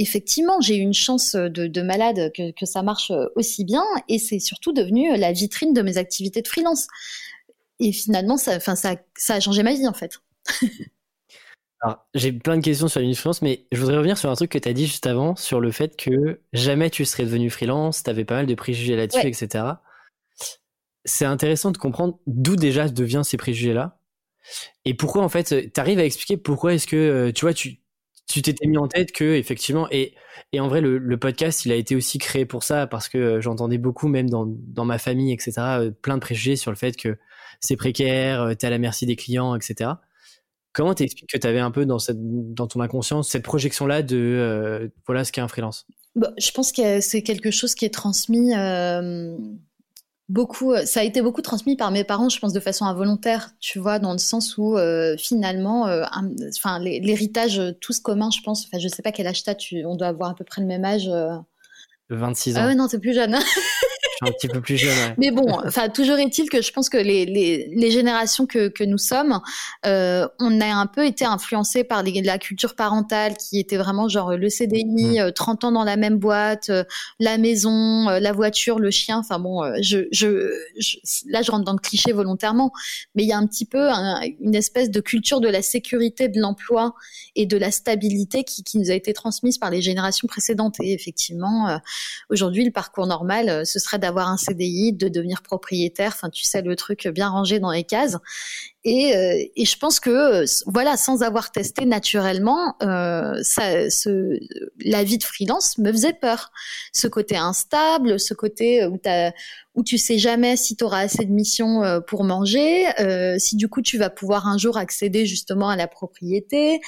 effectivement, j'ai eu une chance de, malade que, ça marche aussi bien, et c'est surtout devenu la vitrine de mes activités de freelance et finalement, ça, enfin, ça, ça a changé ma vie en fait. Alors, j'ai plein de questions sur l'influence, mais je voudrais revenir sur un truc que tu as dit juste avant, sur le fait que jamais tu serais devenu freelance, tu avais pas mal de préjugés là-dessus, etc. C'est intéressant de comprendre d'où déjà devient ces préjugés-là. Et pourquoi, en fait, tu arrives à expliquer pourquoi est-ce que, euh, tu vois, tu tu t'étais mis en tête que, effectivement, et, et en vrai, le, le, podcast, il a été aussi créé pour ça, parce que euh, j'entendais beaucoup, même dans, dans ma famille, etc., euh, plein de préjugés sur le fait que c'est précaire, euh, tu es à la merci des clients, etc. Comment t'expliques que tu avais un peu dans, cette, dans ton inconscient cette projection-là de euh, voilà ce qu'est un freelance? Bah, Je pense que c'est quelque chose qui est transmis euh, beaucoup. Ça a été beaucoup transmis par mes parents, je pense, de façon involontaire, tu vois, dans le sens où finalement, enfin, l'héritage tous commun, je pense. Enfin, je sais pas quel âge t'as, on doit avoir à peu près le même âge. 26 ans. Ah ouais, non, t'es plus jeune. Un petit peu plus jeune. Mais bon, enfin, toujours est-il que je pense que les, les, les générations que, que nous sommes, euh, on a un peu été influencés par les, la culture parentale qui était vraiment genre le CDI, 30 mm. euh, ans dans la même boîte, euh, la maison, la voiture, le chien. Enfin bon, je, je, là, je rentre dans le cliché volontairement, mais il y a un petit peu une espèce de culture de la sécurité de l'emploi et de la stabilité qui, qui nous a été transmise par les générations précédentes. Et effectivement, aujourd'hui, le parcours normal, ce serait d'avoir un CDI, de devenir propriétaire. Enfin, tu sais, le truc bien rangé dans les cases. Et, euh, et je pense que, voilà, sans avoir testé naturellement, euh, ça, ce, la vie de freelance me faisait peur. Ce côté instable, ce côté où, as, où tu sais jamais si tu auras assez de missions euh, pour manger, euh, si du coup tu vas pouvoir un jour accéder justement à la propriété,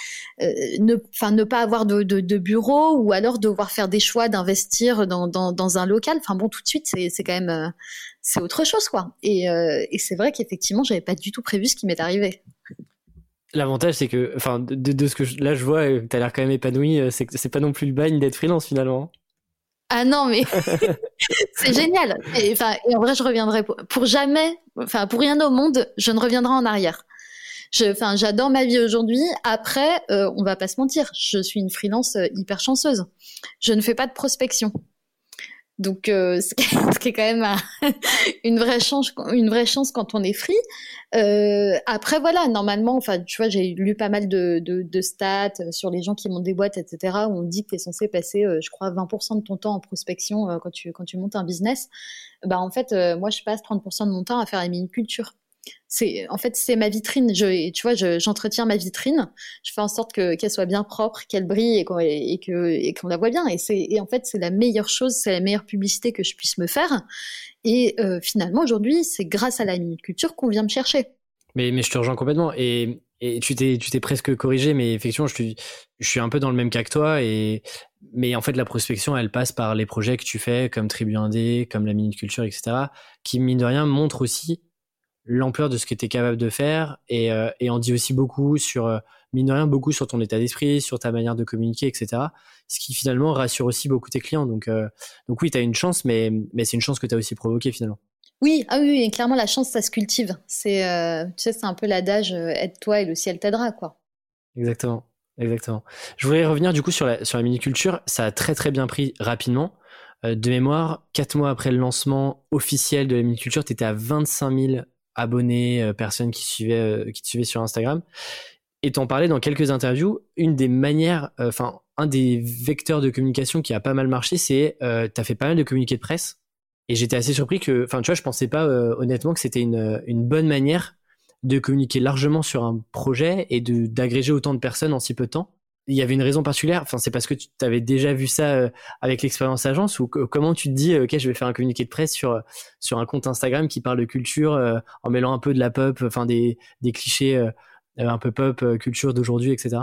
euh, ne, enfin ne pas avoir de, de, de, bureau ou alors devoir faire des choix d'investir dans, dans, dans, un local. Enfin bon, tout de suite c'est, quand même euh, c'est autre chose quoi. Et, euh, et c'est vrai qu'effectivement j'avais pas du tout prévu ce qui m'est arrivé. L'avantage, c'est que, enfin, de, de, ce que je, là je vois, tu as l'air quand même épanoui. C'est que c'est pas non plus le bagne d'être freelance finalement. Ah non, mais c'est génial. Et, en vrai, je reviendrai pour, jamais, enfin, pour rien au monde, je ne reviendrai en arrière. Enfin, j'adore ma vie aujourd'hui. Après, euh, on va pas se mentir, je suis une freelance euh, hyper chanceuse. Je ne fais pas de prospection. Donc, euh, ce qui est quand même une vraie chance, une vraie chance quand on est free. Euh, après, voilà, normalement, enfin, tu vois, j'ai lu pas mal de, stats sur les gens qui montent des boîtes, etc. Où on dit que tu es censé passer, euh, je crois, 20% de ton temps en prospection euh, quand tu montes un business. Bah, en fait, moi, je passe 30% de mon temps à faire la mini culture c'est en fait c'est ma vitrine. Je, tu vois, j'entretiens ma vitrine. Je fais en sorte que qu'elle soit bien propre, qu'elle brille et qu'on et que et qu'on la voit bien. Et c'est en fait c'est la meilleure chose, c'est la meilleure publicité que je puisse me faire. Et euh, finalement aujourd'hui c'est grâce à la minute culture qu'on vient me chercher. Mais mais je te rejoins complètement et et tu t'es tu t'es presque corrigé, mais effectivement je suis je suis un peu dans le même cas que toi et mais en fait la prospection elle passe par les projets que tu fais comme Tribu 1D, comme la minute culture, etc. qui mine de rien montrent aussi l'ampleur de ce que tu es capable de faire et, euh, et on dit aussi beaucoup sur, euh, mine de rien, beaucoup sur ton état d'esprit, sur ta manière de communiquer, etc. Ce qui finalement rassure aussi beaucoup tes clients. Donc, euh, donc oui, tu as une chance, mais, mais c'est une chance que tu as aussi provoquée finalement. Oui, ah oui, et clairement, la chance, ça se cultive. C'est, tu sais, c'est un peu l'adage aide-toi et le ciel t'aidera, quoi. Exactement. Exactement. Je voudrais revenir du coup sur la, sur la miniculture. Ça a très très bien pris rapidement. de mémoire, quatre mois après le lancement officiel de la miniculture, tu étais à 25 000 abonnés, personnes qui suivaient, qui te suivaient sur Instagram. Et t'en parlais dans quelques interviews. Une des manières, enfin, un des vecteurs de communication qui a pas mal marché, c'est euh, t'as fait pas mal de communiqués de presse. Et j'étais assez surpris que, enfin, tu vois, je pensais pas honnêtement que c'était une, une bonne manière de communiquer largement sur un projet et d'agréger autant de personnes en si peu de temps il y avait une raison particulière Enfin, c'est parce que tu avais déjà vu ça euh, avec l'expérience agence ou comment tu te dis, ok, je vais faire un communiqué de presse sur sur un compte Instagram qui parle de culture euh, en mêlant un peu de la pop, enfin des des clichés euh, un peu pop culture d'aujourd'hui, etc.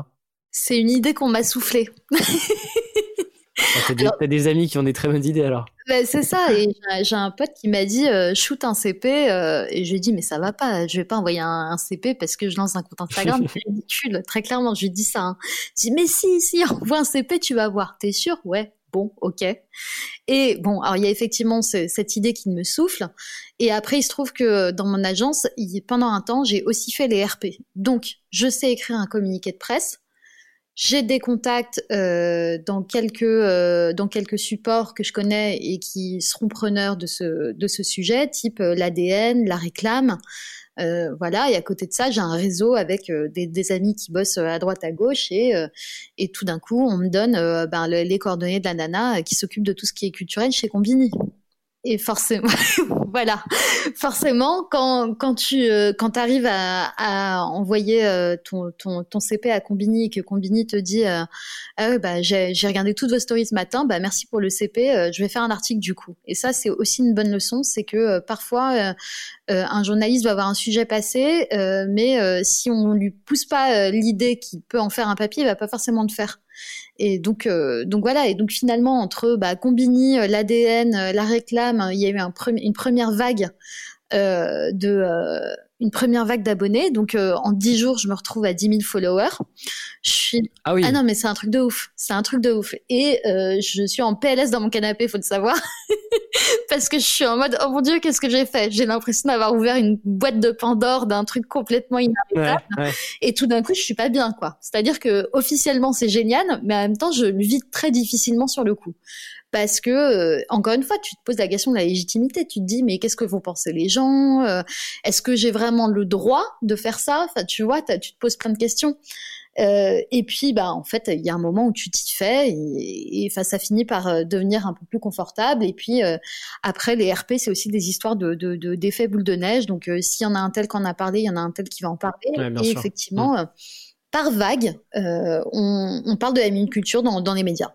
C'est une idée qu'on m'a soufflée. T'as des, amis qui ont des très bonnes idées alors. Ben, c'est ça. Et j'ai un pote qui m'a dit euh, shoot un CP euh, et je lui ai dit mais ça va pas. Je vais pas envoyer un, CP parce que je lance un compte Instagram. c'est ridicule. Très clairement, je lui dis ça. Hein. Je dis mais si si envoie un CP tu vas voir. T'es sûr? Ouais. Bon, ok. Et bon, alors il y a effectivement cette idée qui me souffle. Et après, il se trouve que dans mon agence, pendant un temps, j'ai aussi fait les RP. Donc, je sais écrire un communiqué de presse j'ai des contacts euh, dans quelques euh, dans quelques supports que je connais et qui seront preneurs de ce de ce sujet, type euh, l'ADN, la réclame. Voilà, et à côté de ça, j'ai un réseau avec des, des, amis qui bossent à droite à gauche et et tout d'un coup, on me donne ben, les coordonnées de la nana qui s'occupe de tout ce qui est culturel chez Combini. Et forcément, voilà, forcément, quand, quand tu euh, quand arrives à, envoyer euh, ton, ton, CP à Combini et que Combini te dit euh, ah bah, j'ai regardé toutes vos stories ce matin, bah, merci pour le CP, je vais faire un article du coup. Et ça, c'est aussi une bonne leçon, c'est que parfois, un journaliste va avoir un sujet passé, mais si on lui pousse pas l'idée qu'il peut en faire un papier, il va pas forcément le faire. Et donc, euh, donc voilà. Et donc finalement, entre bah, Combini, euh, l'ADN, euh, la réclame, il y a eu un une première vague euh, de une première vague d'abonnés. Donc euh, en 10 jours, je me retrouve à 10 000 followers. Je suis ah oui. Ah non mais c'est un truc de ouf. C'est un truc de ouf. Et euh, je suis en PLS dans mon canapé, faut le savoir, parce que je suis en mode oh mon dieu, qu'est-ce que j'ai fait? J'ai l'impression d'avoir ouvert une boîte de Pandore d'un truc complètement inarrêtable. Et tout d'un coup, je suis pas bien quoi. C'est-à-dire que officiellement c'est génial, mais en même temps, je le vis très difficilement sur le coup parce que euh, encore une fois, tu te poses la question de la légitimité. Tu te dis mais qu'est-ce que vont penser les gens euh, Est-ce que j'ai vraiment le droit de faire ça? Enfin, tu vois, tu te poses plein de questions. Euh, et puis, bah, en fait, il y a un moment où tu t'y fais et, et ça finit par devenir un peu plus confortable. Et puis, après, les RP, c'est aussi des histoires de, d'effets boule de neige. Donc, s'il y en a un tel qui en a parlé, il y en a un tel qui va en parler. et effectivement, mmh. par vague, on, parle de la minute culture dans les médias.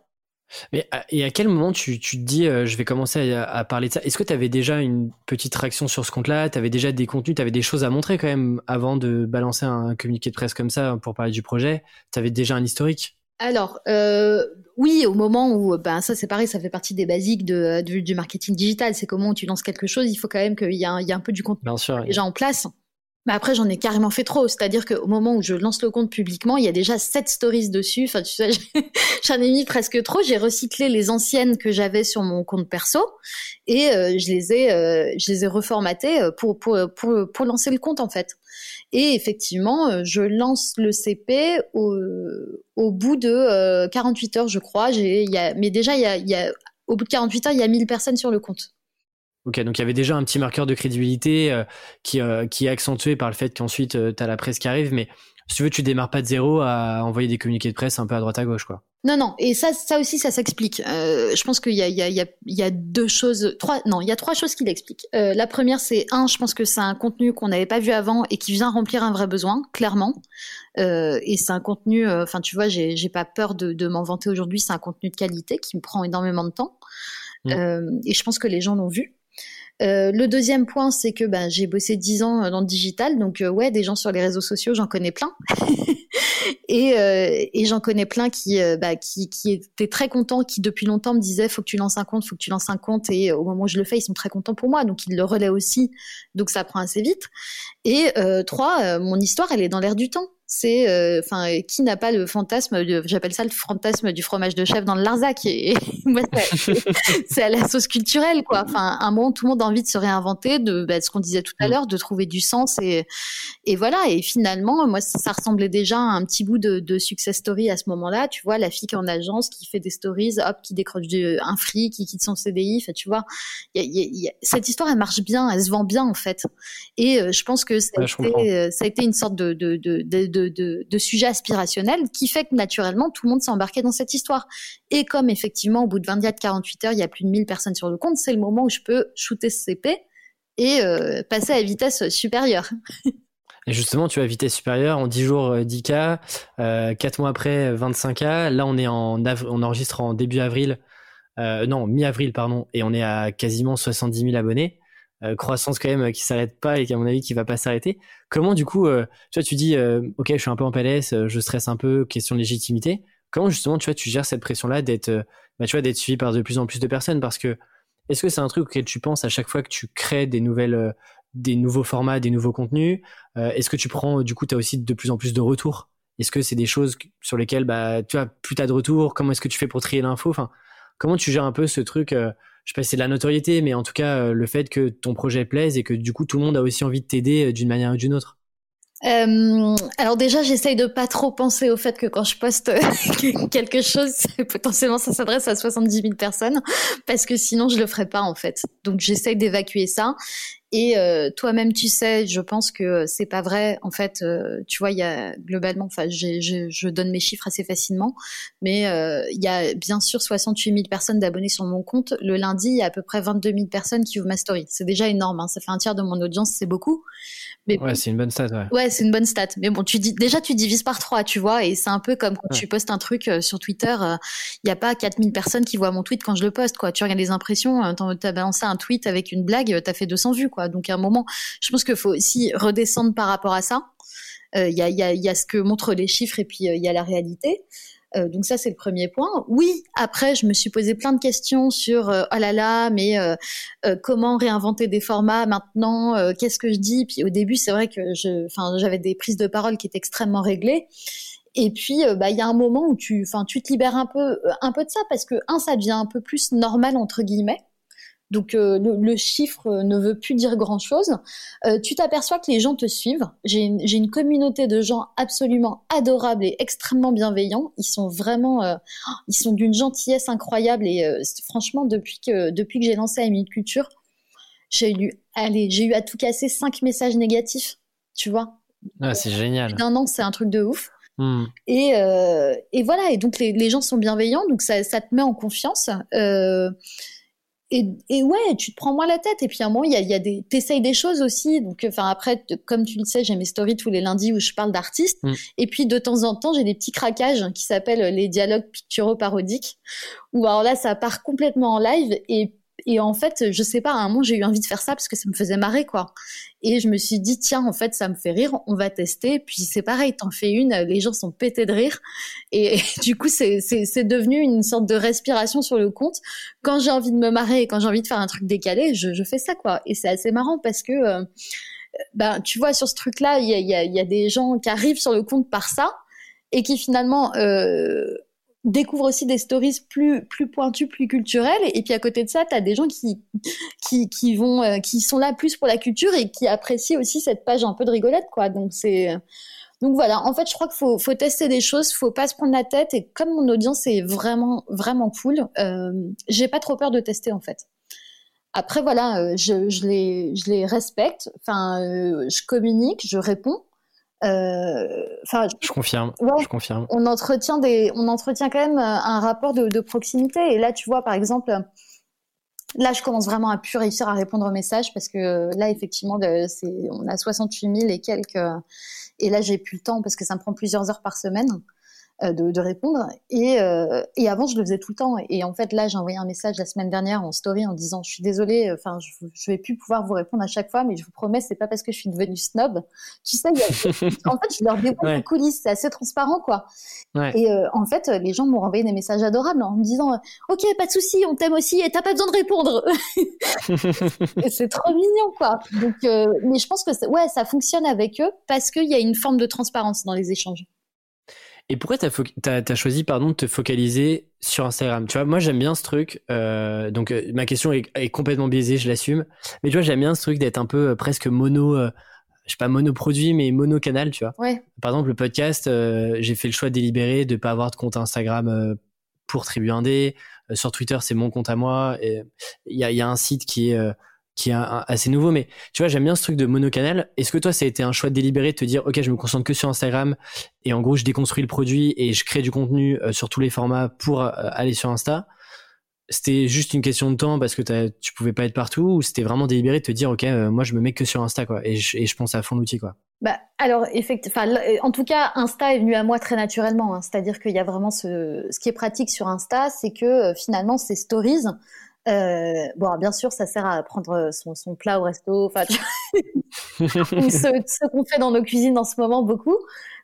Mais et à quel moment tu, tu te dis euh, je vais commencer à, parler de ça? Est-ce que tu avais déjà une petite réaction sur ce compte-là? Tu avais déjà des contenus, tu avais des choses à montrer quand même avant de balancer un communiqué de presse comme ça pour parler du projet? Tu avais déjà un historique? Alors, euh, oui, au moment où, ben ça c'est pareil, ça fait partie des basiques de, du marketing digital. C'est comment tu lances quelque chose, il faut quand même qu'il y, ait un peu du contenu déjà en place. Mais après, j'en ai carrément fait trop. C'est-à-dire qu'au moment où je lance le compte publiquement, il y a déjà sept stories dessus. Enfin, tu sais, j'en ai mis presque trop. J'ai recyclé les anciennes que j'avais sur mon compte perso et euh, je les ai, euh, je les ai reformatées euh, pour, pour, pour, lancer le compte en fait. Et effectivement, je lance le CP au, au bout de 48 heures, je crois. J'ai, mais déjà, il y a, il y a, au bout de 48 heures, il y a 1000 personnes sur le compte. Ok, donc il y avait déjà un petit marqueur de crédibilité euh, qui, euh, qui est accentué par le fait qu'ensuite euh, tu as la presse qui arrive, mais si tu veux, tu démarres pas de zéro à envoyer des communiqués de presse un peu à droite à gauche, quoi. Non, non, et ça, ça aussi, ça s'explique. je pense qu'il y a, il y, a, il y a deux choses, trois, non, il y a trois choses qui l'expliquent. la première, c'est un, je pense que c'est un contenu qu'on n'avait pas vu avant et qui vient remplir un vrai besoin, clairement. et c'est un contenu, enfin, tu vois, j'ai, j'ai pas peur de, de m'en vanter aujourd'hui. C'est un contenu de qualité qui me prend énormément de temps. Mmh. et je pense que les gens l'ont vu. Euh, le deuxième point, c'est que ben, j'ai bossé dix ans euh, dans le digital, donc euh, ouais, des gens sur les réseaux sociaux, j'en connais plein. et, j'en connais plein qui, bah, qui, qui étaient très contents, qui depuis longtemps me disaient faut que tu lances un compte, faut que tu lances un compte. Et au moment où je le fais, ils sont très contents pour moi, donc ils le relaient aussi. Donc ça prend assez vite. Et trois, mon histoire, elle est dans l'air du temps. C'est, euh, enfin, qui n'a pas le fantasme, j'appelle ça le fantasme du fromage de chef dans le Larzac. Et, moi, c'est à la sauce culturelle, quoi. Enfin, un moment, tout le monde a envie de se réinventer, de bah, ce qu'on disait tout à mm. l'heure, de trouver du sens et, et voilà. Et finalement, moi, ça, ressemblait déjà à un petit bout de, de success story à ce moment-là. Tu vois, la fille qui est en agence, qui fait des stories, hop, qui décroche un fric, qui quitte son CDI. Tu vois, cette histoire, elle marche bien, elle se vend bien en fait. Et euh, je pense que ça a, été, euh, ça a, été, une sorte de, de, de, de, de sujet aspirationnel qui fait que naturellement, tout le monde s'est embarqué dans cette histoire. Et comme effectivement, au bout de 24-48 heures, il y a plus de 1000 personnes sur le compte, c'est le moment où je peux shooter ce CP et euh, passer à vitesse supérieure. Et justement, tu as vitesse supérieure en 10 jours 10K, euh, 4 mois après 25K. Là, on est en on enregistre en début avril, euh, non mi-avril pardon, et on est à quasiment 70 000 abonnés. Euh, croissance quand même qui s'arrête pas et qui à mon avis qui va pas s'arrêter. Comment du coup, euh, tu vois, tu dis, euh, ok, je suis un peu en PLS, je stresse un peu, question de légitimité. Comment justement, tu vois, tu gères cette pression-là d'être, bah, tu vois, d'être suivi par de plus en plus de personnes? Parce que est-ce que c'est un truc auquel tu penses à chaque fois que tu crées des nouvelles, des nouveaux formats, des nouveaux contenus? Est-ce que tu prends, du coup, tu as aussi de plus en plus de retours? Est-ce que c'est des choses sur lesquelles, bah, tu vois, plus t'as de retours, comment est-ce que tu fais pour trier l'info? Comment tu gères un peu ce truc je sais pas c'est de la notoriété, mais en tout cas euh, le fait que ton projet plaise et que du coup tout le monde a aussi envie de t'aider euh, d'une manière ou d'une autre? Euh, alors déjà, j'essaye de pas trop penser au fait que quand je poste quelque chose, potentiellement ça s'adresse à 70 000 personnes, parce que sinon je le ferais pas en fait. Donc j'essaye d'évacuer ça. Et euh, toi-même, tu sais, je pense que c'est pas vrai. En fait, euh, tu vois, il y a globalement, enfin, je donne mes chiffres assez facilement, mais euh, il y a bien sûr 68 000 personnes d'abonnés sur mon compte. Le lundi, il y a à peu près 22 000 personnes qui ouvrent ma story. C'est déjà énorme. Hein. Ça fait un tiers de mon audience, c'est beaucoup. Mais ouais, c'est une bonne stat. Ouais, ouais c'est une bonne stat. Mais bon, tu dis déjà, tu divises par trois, tu vois, et c'est un peu comme quand tu postes un truc sur Twitter. Il n'y a pas 4000 personnes qui voient mon tweet quand je le poste, quoi. Tu regardes les impressions, tu as balancé un tweet avec une blague, tu as fait 200 vues, quoi. Donc à un moment, je pense qu'il faut aussi redescendre par rapport à ça. Euh, il y, a, ce que montrent les chiffres et puis euh, il y a la réalité. Euh, donc ça c'est le premier point. Oui, après je me suis posé plein de questions sur oh là là, mais comment réinventer des formats maintenant Qu'est-ce que je dis? Puis au début c'est vrai que je, j'avais des prises de parole qui étaient extrêmement réglées. Et puis, bah, il y a un moment où tu, enfin, tu te libères un peu, un peu de ça parce que un, ça devient un peu plus normal entre guillemets. Donc euh, le, chiffre ne veut plus dire grand-chose. Euh, tu t'aperçois que les gens te suivent. J'ai une, communauté de gens absolument adorables et extrêmement bienveillants. Ils sont vraiment, euh, ils sont d'une gentillesse incroyable et franchement depuis que depuis que j'ai lancé Amy Culture, j'ai eu, allez, j'ai eu à tout casser cinq messages négatifs. Tu vois. Ah, c'est génial. Un an, c'est un truc de ouf. Hmm. Et, et, voilà, et donc les, gens sont bienveillants, donc ça, ça, te met en confiance. Euh, et, ouais, tu te prends moins la tête. Et puis à un moment, il y a, y a des, t'essayes des choses aussi. Donc, enfin après, comme tu le sais, j'ai mes stories tous les lundis où je parle d'artistes. Mm. Et puis de temps en temps, j'ai des petits craquages qui s'appellent les dialogues picturo parodiques. Où alors là, ça part complètement en live. Et et en fait, je sais pas, à un moment, j'ai eu envie de faire ça parce que ça me faisait marrer, quoi. Et je me suis dit, tiens, en fait, ça me fait rire, on va tester. Puis c'est pareil, t'en fais une, les gens sont pétés de rire. Et, du coup, c'est devenu une sorte de respiration sur le compte. Quand j'ai envie de me marrer et quand j'ai envie de faire un truc décalé, je, je fais ça, quoi. Et c'est assez marrant parce que, ben, tu vois, sur ce truc-là, il y a, y, a, y a des gens qui arrivent sur le compte par ça et qui finalement... Euh, découvre aussi des stories plus plus pointues, plus culturelles. Et puis à côté de ça, tu as des gens qui qui, qui vont euh, qui sont là plus pour la culture et qui apprécient aussi cette page un peu de rigolette, quoi. Donc c'est donc voilà. En fait, je crois qu'il faut faut tester des choses, faut pas se prendre la tête. Et comme mon audience est vraiment vraiment cool, euh, j'ai pas trop peur de tester en fait. Après voilà, euh, je, je les je les respecte. Enfin, euh, je communique, je réponds. Euh, je confirme. je confirme. On entretient des, on entretient quand même euh, un rapport de, proximité. Et là, tu vois, par exemple, là, je commence vraiment à plus réussir à répondre aux messages parce que euh, là, effectivement, on a 68 000 et quelques. Et là, j'ai plus le temps parce que ça me prend plusieurs heures par semaine. Euh, de, répondre. Et, euh, et, avant, je le faisais tout le temps. Et en fait, là, j'ai envoyé un message la semaine dernière en story en disant, je suis désolée, enfin, je, je vais plus pouvoir vous répondre à chaque fois, mais je vous promets, c'est pas parce que je suis devenue snob. Tu sais, en fait, je leur dévoile les coulisses, c'est assez transparent, quoi. Et euh, en fait, les gens m'ont renvoyé des messages adorables en me disant, ok, pas de souci, on t'aime aussi, et t'as pas besoin de répondre. c'est trop mignon, quoi. Donc, mais je pense que ouais, ça fonctionne avec eux parce qu'il y a une forme de transparence dans les échanges. Et pourquoi tu as, choisi pardon, de te focaliser sur Instagram? Tu vois, moi j'aime bien ce truc. Euh, donc euh, ma question est, complètement biaisée, je l'assume. Mais tu vois, j'aime bien ce truc d'être un peu euh, presque mono, je sais pas monoproduit, mais mono-canal, tu vois. Ouais. Par exemple, le podcast, j'ai fait le choix délibéré de pas avoir de compte Instagram pour Tribu 1D. sur Twitter, c'est mon compte à moi. Il y a, y a, un site qui est qui est assez nouveau, mais tu vois, j'aime bien ce truc de monocanal. Est-ce que toi, ça a été un choix délibéré de te dire, ok, je me concentre que sur Instagram et en gros, je déconstruis le produit et je crée du contenu euh, sur tous les formats pour euh, aller sur Insta? C'était juste une question de temps parce que tu pouvais pas être partout ou c'était vraiment délibéré de te dire, ok, euh, moi, je me mets que sur Insta, quoi, et je, pense à fond l'outil, quoi. Bah, alors, effectivement, en tout cas, Insta est venu à moi très naturellement. Hein. C'est-à-dire qu'il y a vraiment ce, qui est pratique sur Insta, c'est que finalement, ces stories, euh, bon, bien sûr, ça sert à prendre son, son plat au resto, enfin, ce, ce qu'on fait dans nos cuisines en ce moment beaucoup.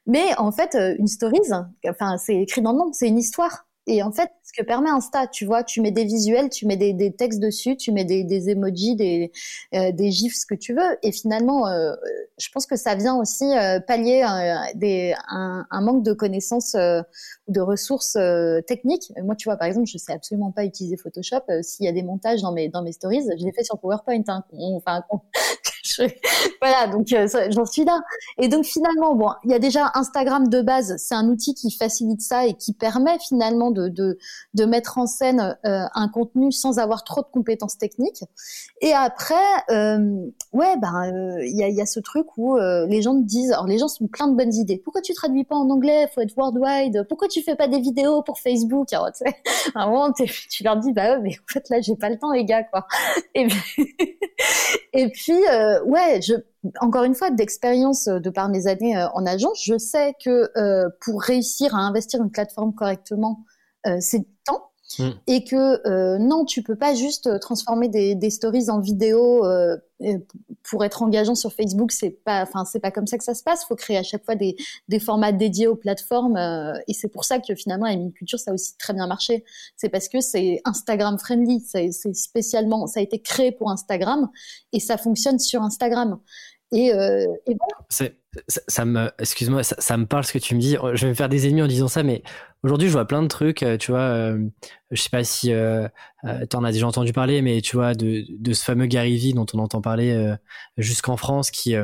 Mais en fait, euh, une stories, enfin, c'est écrit dans le nom, c'est une histoire. Et en fait, ce que permet Insta, tu vois, tu mets des visuels, tu mets des, des textes dessus, tu mets des, des emojis, des, euh, des gifs, ce que tu veux. Et finalement, euh, je pense que ça vient aussi euh, pallier des, un, un, manque de connaissances, de ressources techniques. Moi, tu vois, par exemple, je sais absolument pas utiliser Photoshop. S'il y a des montages dans mes, dans mes stories, je les fais sur PowerPoint. Hein. Enfin, voilà, donc euh, j'en suis là. Et donc finalement, bon, il y a déjà Instagram de base, c'est un outil qui facilite ça et qui permet finalement de, de, mettre en scène euh, un contenu sans avoir trop de compétences techniques. Et après, euh, ouais, ben il y, a, ce truc où les gens te disent, alors les gens sont plein de bonnes idées. Pourquoi tu traduis pas en anglais? Faut être worldwide. Pourquoi tu fais pas des vidéos pour Facebook? Alors, à un moment, tu leur dis, bah ouais, mais en fait là, j'ai pas le temps, les gars, quoi. Et puis, et puis ouais, je, encore une fois, d'expérience euh, de par mes années euh, en agence, je sais que euh, pour réussir à investir une plateforme correctement, c'est temps. Mm. Et que non, tu peux pas juste transformer des, stories en vidéo pour être engageant sur Facebook. C'est pas, enfin, c'est pas comme ça que ça se passe. Faut créer à chaque fois des, formats dédiés aux plateformes. et c'est pour ça que finalement, la mini culture, ça a aussi très bien marché. C'est parce que c'est Instagram friendly. C'est spécialement, ça a été créé pour Instagram et ça fonctionne sur Instagram. Et, euh, et ça, ça, me, excuse-moi, ça, me parle ce que tu me dis. Je vais me faire des ennemis en disant ça, mais aujourd'hui, je vois plein de trucs. Euh, tu vois, euh, je sais pas si euh, euh tu en as déjà entendu parler, mais tu vois, de, ce fameux Gary Vee dont on entend parler jusqu'en France, qui,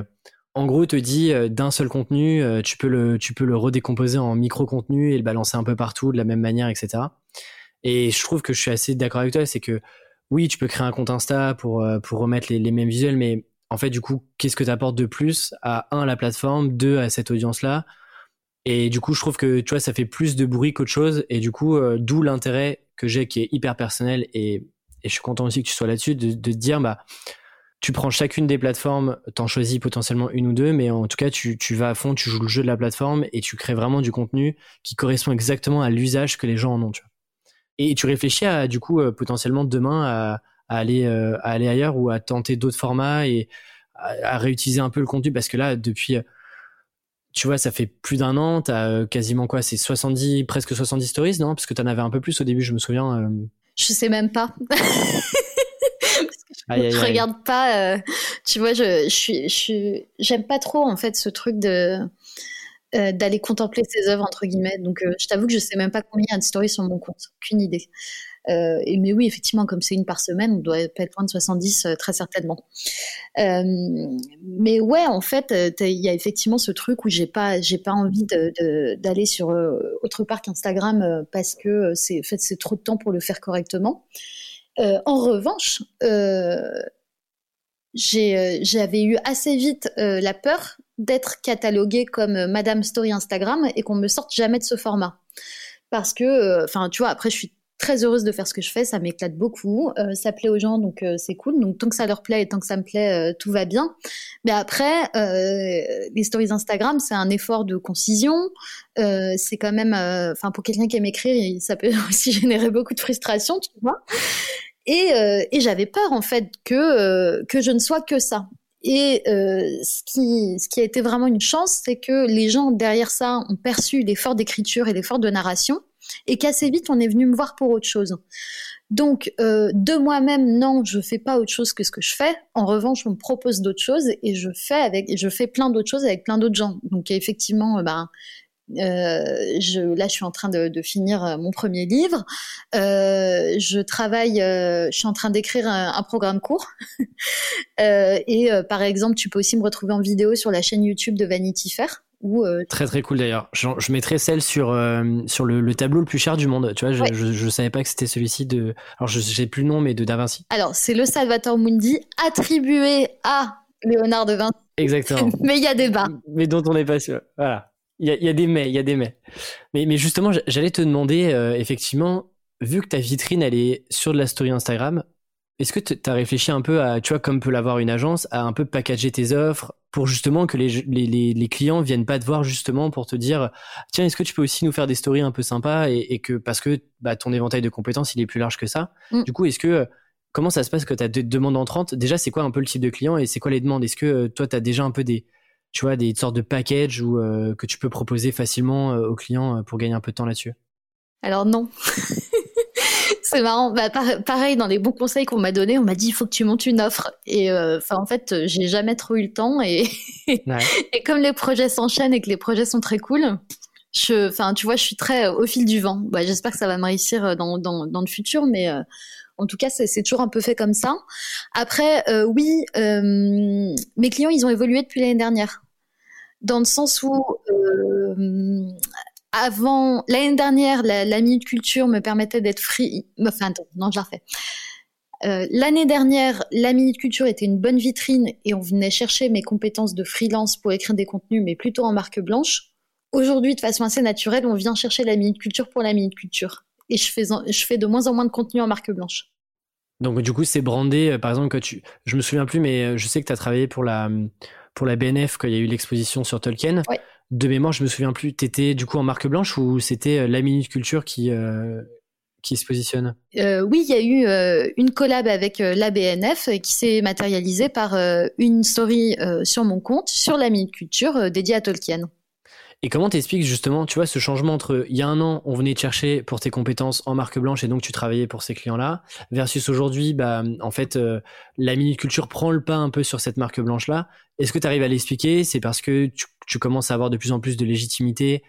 en gros, te dit d'un seul contenu, tu peux le, tu peux le redécomposer en micro contenu et le balancer un peu partout de la même manière, etc. Et je trouve que je suis assez d'accord avec toi, c'est que oui, tu peux créer un compte Insta pour pour remettre les mêmes visuels, mais en fait, du coup, qu'est-ce que tu apportes de plus à un, la plateforme, deux, à cette audience-là? Et du coup, je trouve que, tu vois, ça fait plus de bruit qu'autre chose. Et du coup, euh, d'où l'intérêt que j'ai qui est hyper personnel. Et, je suis content aussi que tu sois là-dessus, de, de dire, bah, tu prends chacune des plateformes, t'en choisis potentiellement une ou deux, mais en tout cas, tu, vas à fond, tu joues le jeu de la plateforme et tu crées vraiment du contenu qui correspond exactement à l'usage que les gens en ont. Et tu réfléchis à, du coup, euh, potentiellement demain à, à aller euh, à aller ailleurs ou à tenter d'autres formats et à, réutiliser un peu le contenu parce que là depuis tu vois, ça fait plus d'un an, t'as euh, quasiment quoi, c'est 70, presque 70 stories, non? Parce que t'en avais un peu plus au début, je me souviens. Euh. Je sais même pas. je, regarde pas. tu vois, je, je suis, je j'aime pas trop en fait ce truc de d'aller contempler ses œuvres entre guillemets. Donc, je t'avoue que je sais même pas combien il y a de stories sur mon compte, aucune idée. Euh, mais oui, effectivement, comme c'est une par semaine, on doit pas être loin de 70 euh, très certainement. Euh, mais ouais, en fait, il y a effectivement ce truc où j'ai pas, j'ai pas envie d'aller sur autre part qu'Instagram parce que c'est, fait, c'est trop de temps pour le faire correctement. en revanche, j'avais eu assez vite la peur d'être cataloguée comme Madame Story Instagram et qu'on me sorte jamais de ce format. Parce que, enfin, tu vois, après, je suis très heureuse de faire ce que je fais, ça m'éclate beaucoup, euh, ça plaît aux gens, donc euh, c'est cool. Donc tant que ça leur plaît et tant que ça me plaît, euh, tout va bien. Mais après, les stories Instagram, c'est un effort de concision. c'est quand même, enfin pour quelqu'un qui aime écrire, ça peut aussi générer beaucoup de frustration, tu vois. Et, et j'avais peur en fait que que je ne sois que ça. Et ce, qui, ce qui a été vraiment une chance, c'est que les gens derrière ça ont perçu l'effort d'écriture et l'effort de narration et qu'assez vite on est venu me voir pour autre chose. Donc euh, de moi-même, non, je fais pas autre chose que ce que je fais. En revanche, on me propose d'autres choses et je fais avec, je fais plein d'autres choses avec plein d'autres gens. Donc effectivement, euh, ben euh, là, je suis en train de, finir mon premier livre. Je travaille, je suis en train d'écrire un, programme court. et par exemple, tu peux aussi me retrouver en vidéo sur la chaîne YouTube de Vanity Fair. Euh, très très cool d'ailleurs. Je, je, mettrai celle sur euh, sur le, tableau le plus cher du monde. Tu vois, je, je, savais pas que c'était celui-ci de. Alors je sais plus le nom, mais de Da Vinci. Alors c'est le Salvator Mundi attribué à Léonard de Vinci. Exactement. mais il y a débat. Mais dont on n'est pas sûr. Voilà. Il y a, y a, des mais, il y a des mais. Mais, mais justement, j'allais te demander euh, effectivement, vu que ta vitrine elle est sur de la story Instagram, est-ce que tu as réfléchi un peu à, tu vois, comme peut l'avoir une agence, à un peu packager tes offres pour justement que les, les, les, clients viennent pas te voir justement pour te dire, tiens, est-ce que tu peux aussi nous faire des stories un peu sympas et, et que parce que bah, ton éventail de compétences il est plus large que ça. Mm. Du coup, est-ce que comment ça se passe que tu as des demandes entrantes? Déjà, c'est quoi un peu le type de client et c'est quoi les demandes? Est-ce que euh, toi, tu as déjà un peu des, tu vois, des sortes de packages ou euh, que tu peux proposer facilement euh, aux clients pour gagner un peu de temps là-dessus? Alors non. c'est marrant. Bah, pareil, dans les bons conseils qu'on m'a donnés, on m'a dit il faut que tu montes une offre. Et euh, en fait, j'ai jamais trop eu le temps. Et, et comme les projets s'enchaînent et que les projets sont très cool, je, enfin, tu vois, je suis très au fil du vent. Bah, J'espère que ça va me réussir euh, dans, dans, dans le futur, mais euh, en tout cas, c'est toujours un peu fait comme ça. Après, oui, mes clients, ils ont évolué depuis l'année dernière. Dans le sens où avant l'année dernière, la, minute culture me permettait d'être free. Enfin, attends, non, je la refais. Euh, l'année dernière, la minute culture était une bonne vitrine et on venait chercher mes compétences de freelance pour écrire des contenus, mais plutôt en marque blanche. Aujourd'hui, de façon assez naturelle, on vient chercher la minute culture pour la minute culture. Et je fais, je fais de moins en moins de contenu en marque blanche. Donc du coup, c'est brandé, euh, par exemple, que tu, je me souviens plus, mais euh, je sais que tu as travaillé pour la, pour la BNF quand il y a eu l'exposition sur Tolkien. Ouais de mémoire, je me souviens plus. T'étais du coup en marque blanche ou c'était euh, la Minute Culture qui euh, qui se positionne? Euh, Oui, il y a eu une collab avec la BNF qui s'est matérialisée par une story sur mon compte sur la Minute Culture dédiée à Tolkien. Et comment t'expliques justement, tu vois, ce changement entre il y a un an, on venait te chercher pour tes compétences en marque blanche et donc tu travaillais pour ces clients-là, versus aujourd'hui, bah, en fait, la Minute Culture prend le pas un peu sur cette marque blanche-là. Est-ce que tu arrives à l'expliquer? C'est parce que tu tu commences à avoir de plus en plus de légitimité.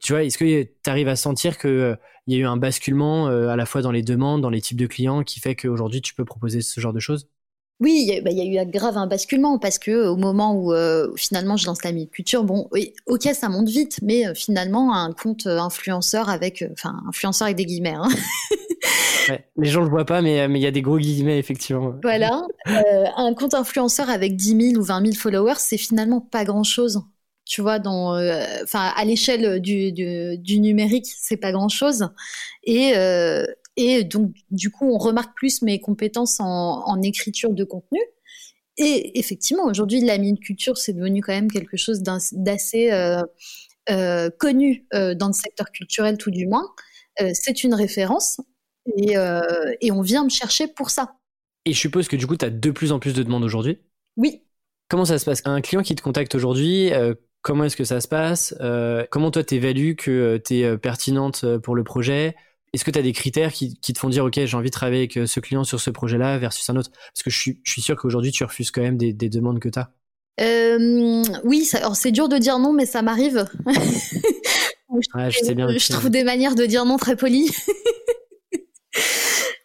Tu vois, est-ce que tu arrives à sentir qu'il euh, y a eu un basculement euh, à la fois dans les demandes, dans les types de clients, qui fait qu'aujourd'hui tu peux proposer ce genre de choses? Oui, il y, a eu grave un basculement parce que au moment où euh, finalement je lance la culture, bon, oui, ok, ça monte vite, mais finalement un compte influenceur avec, enfin, influenceur avec des guillemets. Hein. les gens le voient pas, mais il y a des gros guillemets effectivement. Voilà, un compte influenceur avec 10 000 ou 20 000 followers, c'est finalement pas grand chose tu vois, dans, euh, enfin, à l'échelle du, du, du, numérique, c'est pas grand chose. Et, euh, et donc, du coup, on remarque plus mes compétences en, en écriture de contenu. Et effectivement, aujourd'hui, la mine culture, c'est devenu quand même quelque chose d'assez euh, euh, connu euh, dans le secteur culturel, tout du moins. C'est une référence et, et on vient me chercher pour ça. Et je suppose que du coup, tu as de plus en plus de demandes aujourd'hui? Oui. Comment ça se passe? Un client qui te contacte aujourd'hui, Comment est-ce que ça se passe euh, Comment toi t'évalues que euh, tu es euh, pertinente pour le projet? Est-ce que tu as des critères qui, te font dire ok j'ai envie de travailler avec ce client sur ce projet-là versus un autre? Parce que je suis, je suis sûr qu'aujourd'hui tu refuses quand même des, demandes que tu as. oui, alors c'est dur de dire non, mais ça m'arrive. je, bien, je trouve des manières de dire non très polies.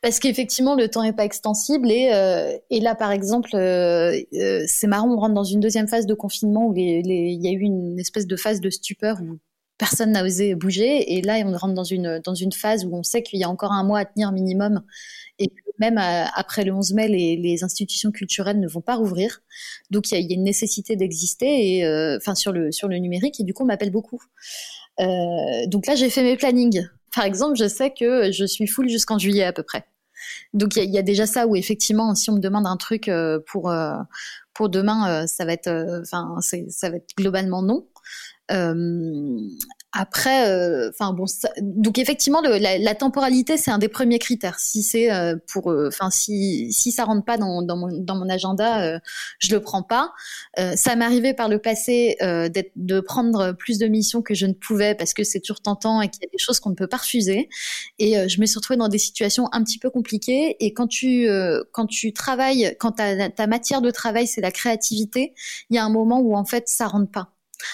parce qu'effectivement le temps est pas extensible et, euh, et là par exemple euh, euh, c'est marrant on rentre dans une deuxième phase de confinement où il y a eu une espèce de phase de stupeur où personne n'a osé bouger et là on rentre dans une dans une phase où on sait qu'il y a encore un mois à tenir minimum et même après le 11 mai les, institutions culturelles ne vont pas rouvrir. Donc il y a, une nécessité d'exister et sur le sur le numérique et du coup on m'appelle beaucoup. Donc là j'ai fait mes plannings Par exemple, je sais que je suis full jusqu'en juillet à peu près. Donc il y, a déjà ça où effectivement, si on me demande un truc pour pour demain, ça va être, enfin, ça va être globalement non. Après, euh, enfin bon, donc effectivement, la, temporalité c'est un des premiers critères. Si c'est euh, pour, euh, enfin si si ça rentre pas dans, dans, mon, dans mon agenda, je le prends pas. ça m'est arrivé par le passé d'être de prendre plus de missions que je ne pouvais parce que c'est toujours tentant et qu'il y a des choses qu'on ne peut pas refuser. Et je me suis retrouvée dans des situations un petit peu compliquées. Et quand tu quand tu travailles, quand ta, ta matière de travail c'est la créativité, il y a un moment où en fait ça rentre pas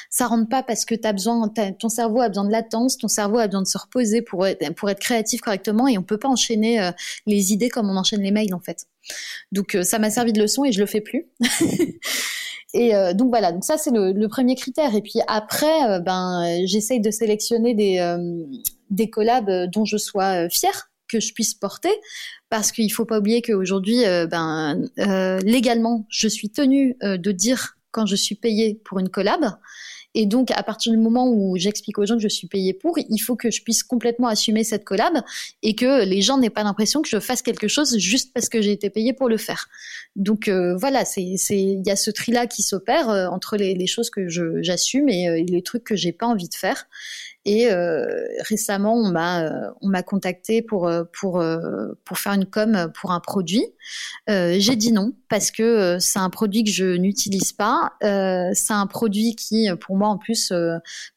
ça rentre pas parce que as besoin, ton cerveau a besoin de latence, ton cerveau a besoin de se reposer pour être, pour être créatif correctement et on peut pas enchaîner euh, les idées comme on enchaîne les mails en fait. Donc euh, ça m'a servi de leçon et je le fais plus. et euh, donc voilà, donc ça c'est le, premier critère. Et puis après, ben j'essaye de sélectionner des des collabs dont je sois fière que je puisse porter parce qu'il faut pas oublier qu'aujourd'hui ben légalement je suis tenue de dire quand je suis payée pour une collab. Et donc, à partir du moment où j'explique aux gens que je suis payée pour, il faut que je puisse complètement assumer cette collab et que les gens n'aient pas l'impression que je fasse quelque chose juste parce que j'ai été payée pour le faire. Donc euh, voilà, c'est il y a ce tri là qui s'opère euh, entre les, choses que j'assume et, euh, et, les trucs que j'ai pas envie de faire. Et euh, récemment, on m'a euh, on m'a contacté pour euh, pour pour faire une com pour un produit. J'ai dit non parce que c'est un produit que je n'utilise pas. c'est un produit qui, pour moi, en plus,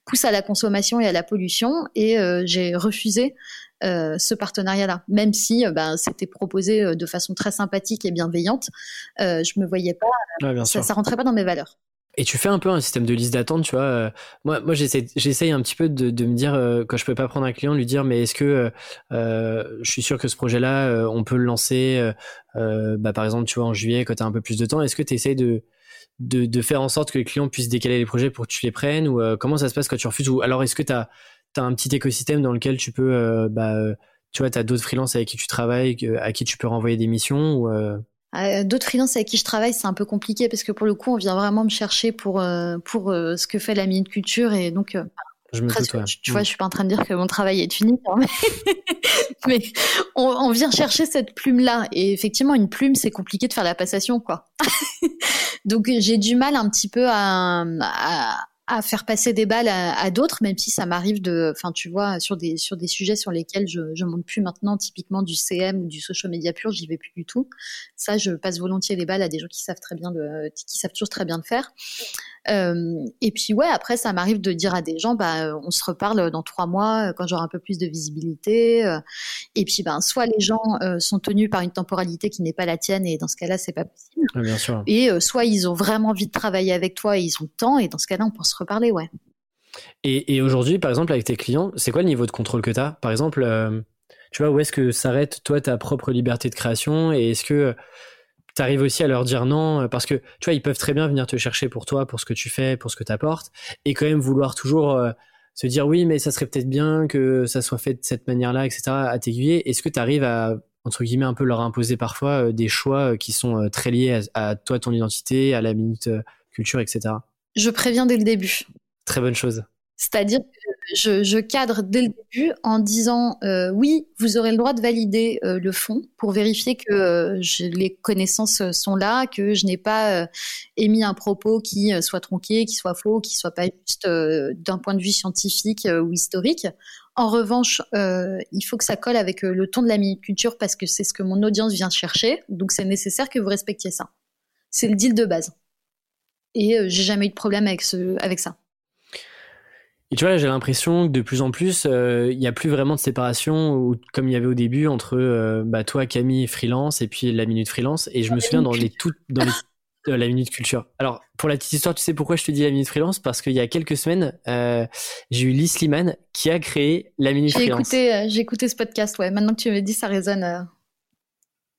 pousse à la consommation et à la pollution. Et j'ai refusé ce partenariat-là, même si ben, c'était proposé de façon très sympathique et bienveillante. je me voyais pas, ça, ça rentrait pas dans mes valeurs. Et tu fais un peu un système de liste d'attente, tu vois. Euh, moi, moi j'essaye un petit peu de, me dire, euh, quand je peux pas prendre un client, lui dire, mais est-ce que euh, je suis sûr que ce projet-là, on peut le lancer, bah, par exemple, tu vois, en juillet, quand tu un peu plus de temps. Est-ce que tu essayes de, de, faire en sorte que les clients puissent décaler les projets pour que tu les prennes Ou comment ça se passe quand tu refuses Ou alors, est-ce que tu as, un petit écosystème dans lequel tu peux, bah, tu vois, tu d'autres freelances avec qui tu travailles, à qui tu peux renvoyer des missions ou, euh, d'autres freelances avec qui je travaille, c'est un peu compliqué parce que pour le coup, on vient vraiment me chercher pour euh, pour euh, ce que fait la minute culture et donc. je me doute, Tu vois, mm. je suis pas en train de dire que mon travail est fini, hein, mais, on, on, vient chercher cette plume-là. Et effectivement, une plume, c'est compliqué de faire la passation, quoi. donc j'ai du mal un petit peu à, à à faire passer des balles à, d'autres, même si ça m'arrive de, enfin tu vois, sur des sur des sujets sur lesquels je je monte plus maintenant, typiquement du CM ou du social media pur, j'y vais plus du tout. Ça, je passe volontiers les balles à des gens qui savent très bien de, qui savent toujours très bien le faire. Euh, et puis ouais, après ça m'arrive de dire à des gens, bah on se reparle dans trois mois quand j'aurai un peu plus de visibilité. Euh, et puis ben soit les gens euh, sont tenus par une temporalité qui n'est pas la tienne et dans ce cas-là c'est pas possible. bien sûr. Et soit ils ont vraiment envie de travailler avec toi et ils ont le temps et dans ce cas-là on peut reparler, ouais. Et, et aujourd'hui, par exemple, avec tes clients, c'est quoi le niveau de contrôle que tu as Par exemple, tu vois, où est-ce que s'arrête toi ta propre liberté de création? Et est-ce que tu arrives aussi à leur dire non? Euh, parce que tu vois ils peuvent très bien venir te chercher pour toi pour ce que tu fais pour ce que tu apportes et quand même vouloir toujours euh, se dire oui mais ça serait peut-être bien que ça soit fait de cette manière-là etc à t'aiguiller est-ce que tu arrives à entre guillemets un peu leur imposer parfois euh, des choix qui sont très liés à, toi ton identité à la minute culture etc je préviens dès le début très bonne chose c'est-à-dire que je, je, cadre dès le début en disant euh, oui, vous aurez le droit de valider euh, le fond pour vérifier que euh, les connaissances sont là, que je n'ai pas émis un propos qui soit tronqué, qui soit faux, qui soit pas juste d'un point de vue scientifique ou historique. En revanche, il faut que ça colle avec le ton de la minute culture parce que c'est ce que mon audience vient chercher. Donc c'est nécessaire que vous respectiez ça. C'est le deal de base. Et j'ai jamais eu de problème avec, ce, avec ça. Et tu vois, j'ai l'impression que de plus en plus, euh, il n'y a plus vraiment de séparation, comme il y avait au début, entre euh, bah, toi, Camille, freelance, et puis la minute freelance. Et je me souviens dans les toutes, dans les, la minute culture. Alors, pour la petite histoire, tu sais pourquoi je te dis la minute freelance? Parce qu'il y a quelques semaines, euh, j'ai eu Liz Liman qui a créé la minute freelance. Écouté, j'ai écouté ce podcast, ouais. Maintenant que tu me dis, ça résonne.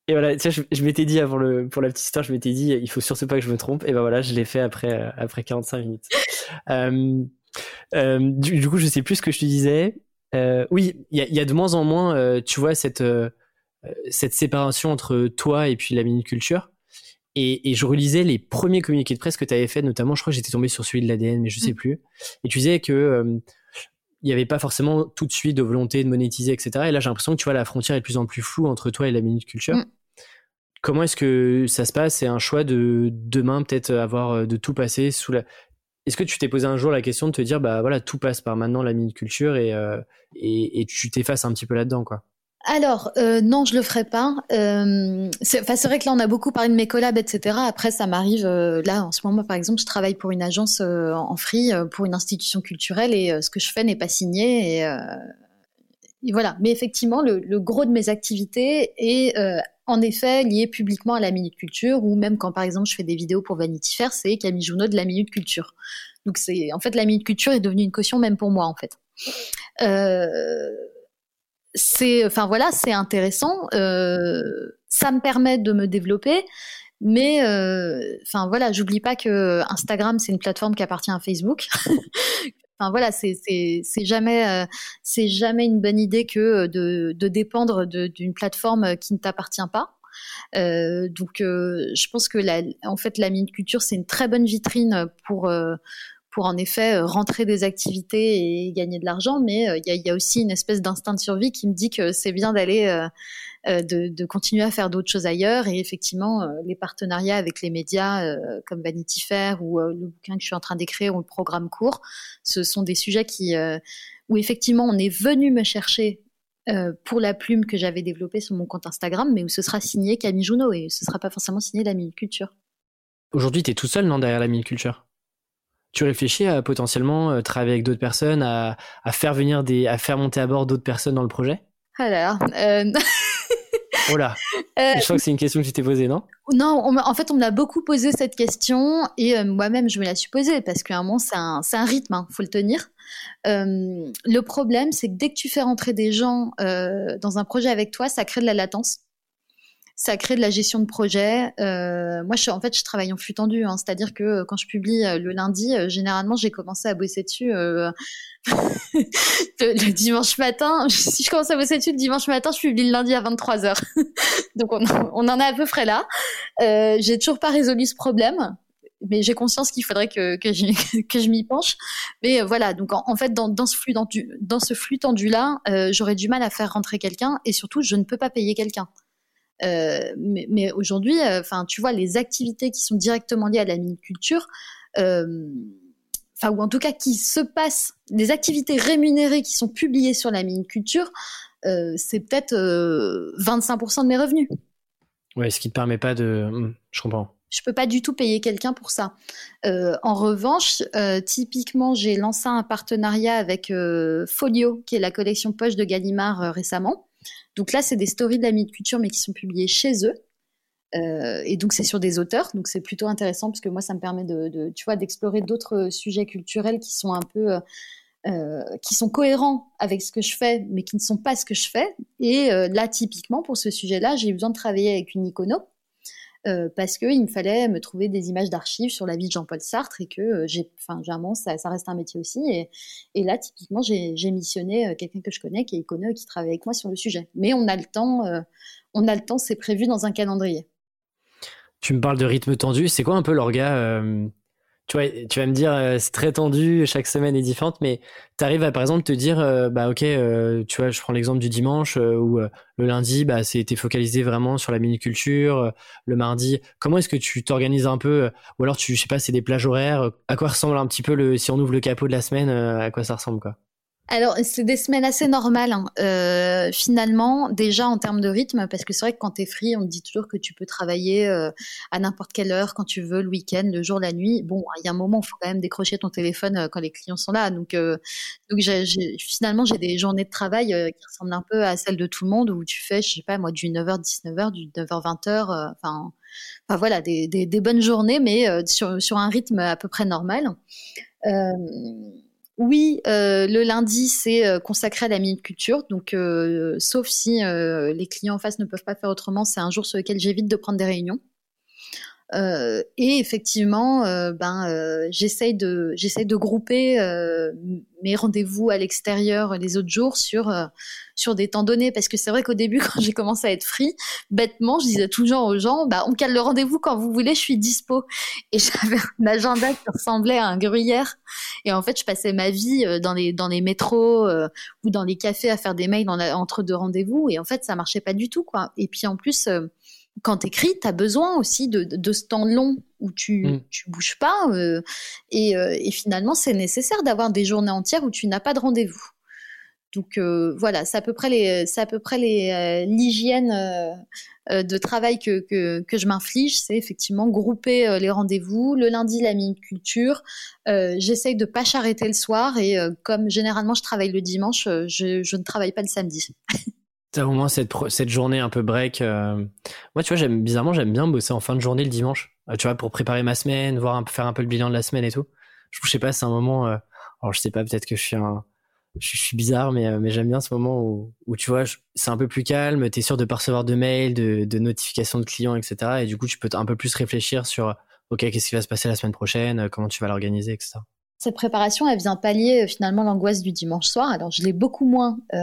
Et voilà, tu sais, je, m'étais dit avant le, pour la petite histoire, je m'étais dit, il faut surtout pas que je me trompe. Et ben voilà, je l'ai fait après, après 45 minutes. Euh, du, coup, je sais plus ce que je te disais. Euh, oui, il y a, de moins en moins, euh, tu vois, cette, cette séparation entre toi et puis la minute culture. Et, je relisais les premiers communiqués de presse que tu avais fait, notamment, je crois que j'étais tombé sur celui de l'ADN, mais je sais mm. plus. Et tu disais que il n'y avait pas forcément tout de suite de volonté de monétiser, etc. Et là, j'ai l'impression que tu vois, la frontière est de plus en plus floue entre toi et la Minute Culture. Mm. Comment est-ce que ça se passe? C'est un choix de demain, peut-être avoir euh, de tout passer sous la. Est-ce que tu t'es posé un jour la question de te dire, bah voilà, tout passe par maintenant la Minute Culture et, euh, et, et tu t'effaces un petit peu là-dedans, quoi? Alors euh, non, je le ferai pas. Euh, c'est vrai que là on a beaucoup parlé de mes collabs, etc. Après ça m'arrive euh, là en ce moment par exemple, je travaille pour une agence euh, en free pour une institution culturelle et ce que je fais n'est pas signé et, voilà. Mais effectivement, le, gros de mes activités est en effet lié publiquement à la minute culture ou même quand par exemple je fais des vidéos pour Vanity Fair, c'est Camille Junot de la minute culture. Donc c'est en fait la minute culture est devenue une caution même pour moi en fait. Euh, c'est, enfin voilà, c'est intéressant. Euh, ça me permet de me développer, mais euh, enfin voilà, j'oublie pas que Instagram c'est une plateforme qui appartient à Facebook. enfin voilà, c'est jamais euh, c'est jamais une bonne idée que de, de dépendre d'une plateforme qui ne t'appartient pas. Euh, donc, je pense que la, en fait, la mine culture, c'est une très bonne vitrine pour pour en effet euh, rentrer des activités et gagner de l'argent, mais euh, il y, a, aussi une espèce d'instinct de survie qui me dit que c'est bien d'aller euh, de, continuer à faire d'autres choses ailleurs. Et effectivement, les partenariats avec les médias comme Vanity Fair ou le bouquin que je suis en train d'écrire ou le programme court, ce sont des sujets qui où effectivement on est venu me chercher pour la plume que j'avais développée sur mon compte Instagram, mais où ce sera signé Camille Junot et ce sera pas forcément signé la Culture. Aujourd'hui, tu es tout seul, non, derrière la Culture? Tu réfléchis à potentiellement euh, travailler avec d'autres personnes, à, faire venir des, à faire monter à bord d'autres personnes dans le projet? Alors, euh... oh là, euh, je crois que c'est une question que tu t'es posée, non? Non, en fait, on me l'a beaucoup posé cette question et euh, moi-même, je me la suis posée parce qu'à un moment, c'est un, un, rythme, il hein, faut le tenir. le problème, c'est que dès que tu fais rentrer des gens dans un projet avec toi, ça crée de la latence ça crée de la gestion de projet. Euh, moi, en fait, je travaille en flux tendu, hein, c'est-à-dire que euh, quand je publie euh, le lundi, généralement, j'ai commencé à bosser dessus le, dimanche matin. Si je commence à bosser dessus le dimanche matin, je publie le lundi à 23 h Donc, on, en est à peu près là. j'ai toujours pas résolu ce problème. Mais j'ai conscience qu'il faudrait que, je, m'y penche. Mais voilà, donc en, fait, dans, ce tendu, dans ce flux tendu-là, j'aurais du mal à faire rentrer quelqu'un et surtout, je ne peux pas payer quelqu'un. Euh, mais, mais aujourd'hui, euh, enfin, tu vois, les activités qui sont directement liées à la miniculture, euh, enfin, ou en tout cas qui se passent, les activités rémunérées qui sont publiées sur la miniculture, c'est peut-être 25% de mes revenus. Ouais, ce qui ne te permet pas de. Hmm, je comprends. Je peux pas du tout payer quelqu'un pour ça. Euh, en revanche, euh, typiquement, j'ai lancé un partenariat avec euh, Folio, qui est la collection poche de Gallimard récemment. Donc là, c'est des stories de la culture, mais qui sont publiées chez eux. Euh, et donc c'est sur des auteurs, donc c'est plutôt intéressant parce que moi ça me permet de, tu vois, d'explorer d'autres sujets culturels qui sont un peu, euh, euh, qui sont cohérents avec ce que je fais, mais qui ne sont pas ce que je fais. Et là typiquement pour ce sujet-là, j'ai eu besoin de travailler avec une icono euh, parce qu'il me fallait me trouver des images d'archives sur la vie de Jean-Paul Sartre et que euh, j'ai, enfin, généralement, ça, ça, reste un métier aussi. Et, là, typiquement, j'ai, missionné euh, quelqu'un que je connais, qui est iconeux, qui travaille avec moi sur le sujet. Mais on a le temps, on a le temps, c'est prévu dans un calendrier. Tu me parles de rythme tendu. C'est quoi un peu l'orga tu vois, tu vas me dire, euh, c'est très tendu, chaque semaine est différente, mais tu arrives à, par exemple, te dire, euh, bah ok, euh, tu vois, je prends l'exemple du dimanche, où le lundi, bah, c'était focalisé vraiment sur la miniculture, le mardi, comment est-ce que tu t'organises un peu, ou alors tu, je sais pas, c'est des plages horaires, à quoi ressemble un petit peu le, si on ouvre le capot de la semaine, à quoi ça ressemble, quoi? Alors, c'est des semaines assez normales, hein. euh, finalement, déjà en termes de rythme, parce que c'est vrai que quand tu es free, on te dit toujours que tu peux travailler euh, à n'importe quelle heure, quand tu veux, le week-end, le jour, la nuit. Bon, il y a un moment, il faut quand même décrocher ton téléphone euh, quand les clients sont là. Donc, donc finalement, j'ai des journées de travail qui ressemblent un peu à celles de tout le monde, où tu fais, je sais pas, moi, du 9h, 19h, du 9h, 20h, enfin... Enfin voilà, des, des, des, bonnes journées, mais sur, sur un rythme à peu près normal. Oui, euh, le lundi, c'est euh, consacré à la minute culture. Donc, euh, sauf si les clients en face ne peuvent pas faire autrement, c'est un jour sur lequel j'évite de prendre des réunions. Euh, et effectivement, euh, ben, euh, j'essaye de, de grouper euh, mes rendez-vous à l'extérieur les autres jours sur sur des temps donnés, parce que c'est vrai qu'au début, quand j'ai commencé à être free, bêtement, je disais toujours aux gens, bah, on cale le rendez-vous quand vous voulez, je suis dispo. Et j'avais un agenda qui ressemblait à un gruyère. Et en fait, je passais ma vie dans les dans les métros ou dans les cafés à faire des mails entre deux rendez-vous. Et en fait, ça marchait pas du tout, quoi. Et puis en plus quand tu écris, tu as besoin aussi de, de, ce temps long où tu, mm. tu bouges pas. Euh, et, euh, et, finalement, c'est nécessaire d'avoir des journées entières où tu n'as pas de rendez-vous. Donc euh, voilà, c'est à peu près les, c'est à peu près les, l'hygiène de travail que, que, que je m'inflige, c'est effectivement grouper les rendez-vous. Le lundi, la minute culture. j'essaye de pas charreter le soir et comme généralement je travaille le dimanche, je, je ne travaille pas le samedi. T'as au moins cette, cette journée un peu break. Euh. Moi, tu vois, j'aime bizarrement, j'aime bien bosser en fin de journée le dimanche. Euh, tu vois, pour préparer ma semaine, voir un peu, faire un peu le bilan de la semaine et tout. Je, sais pas, c'est un moment. Euh, alors, je sais pas, peut-être que je suis un, je, suis bizarre, mais, mais j'aime bien ce moment où, où tu vois, c'est un peu plus calme. T'es sûr de pas recevoir de mails, de, de notifications de clients, etc. Et du coup, tu peux un peu plus réfléchir sur, ok, qu'est-ce qui va se passer la semaine prochaine, comment tu vas l'organiser, etc. Cette préparation, elle vient pallier euh, finalement l'angoisse du dimanche soir. Alors, je l'ai beaucoup moins euh,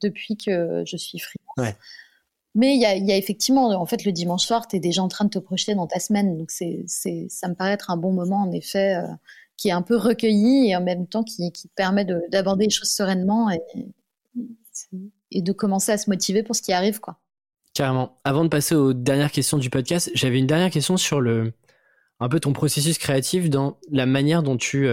depuis que je suis freelance. Mais il y a, effectivement, en fait, le dimanche soir, tu es déjà en train de te projeter dans ta semaine. Donc, c'est, c'est, ça me paraît être un bon moment, en effet, euh, qui est un peu recueilli et en même temps qui, qui te permet d'aborder les choses sereinement et, et de commencer à se motiver pour ce qui arrive. quoi. Carrément. Avant de passer aux dernières questions du podcast, j'avais une dernière question sur le, un peu ton processus créatif dans la manière dont tu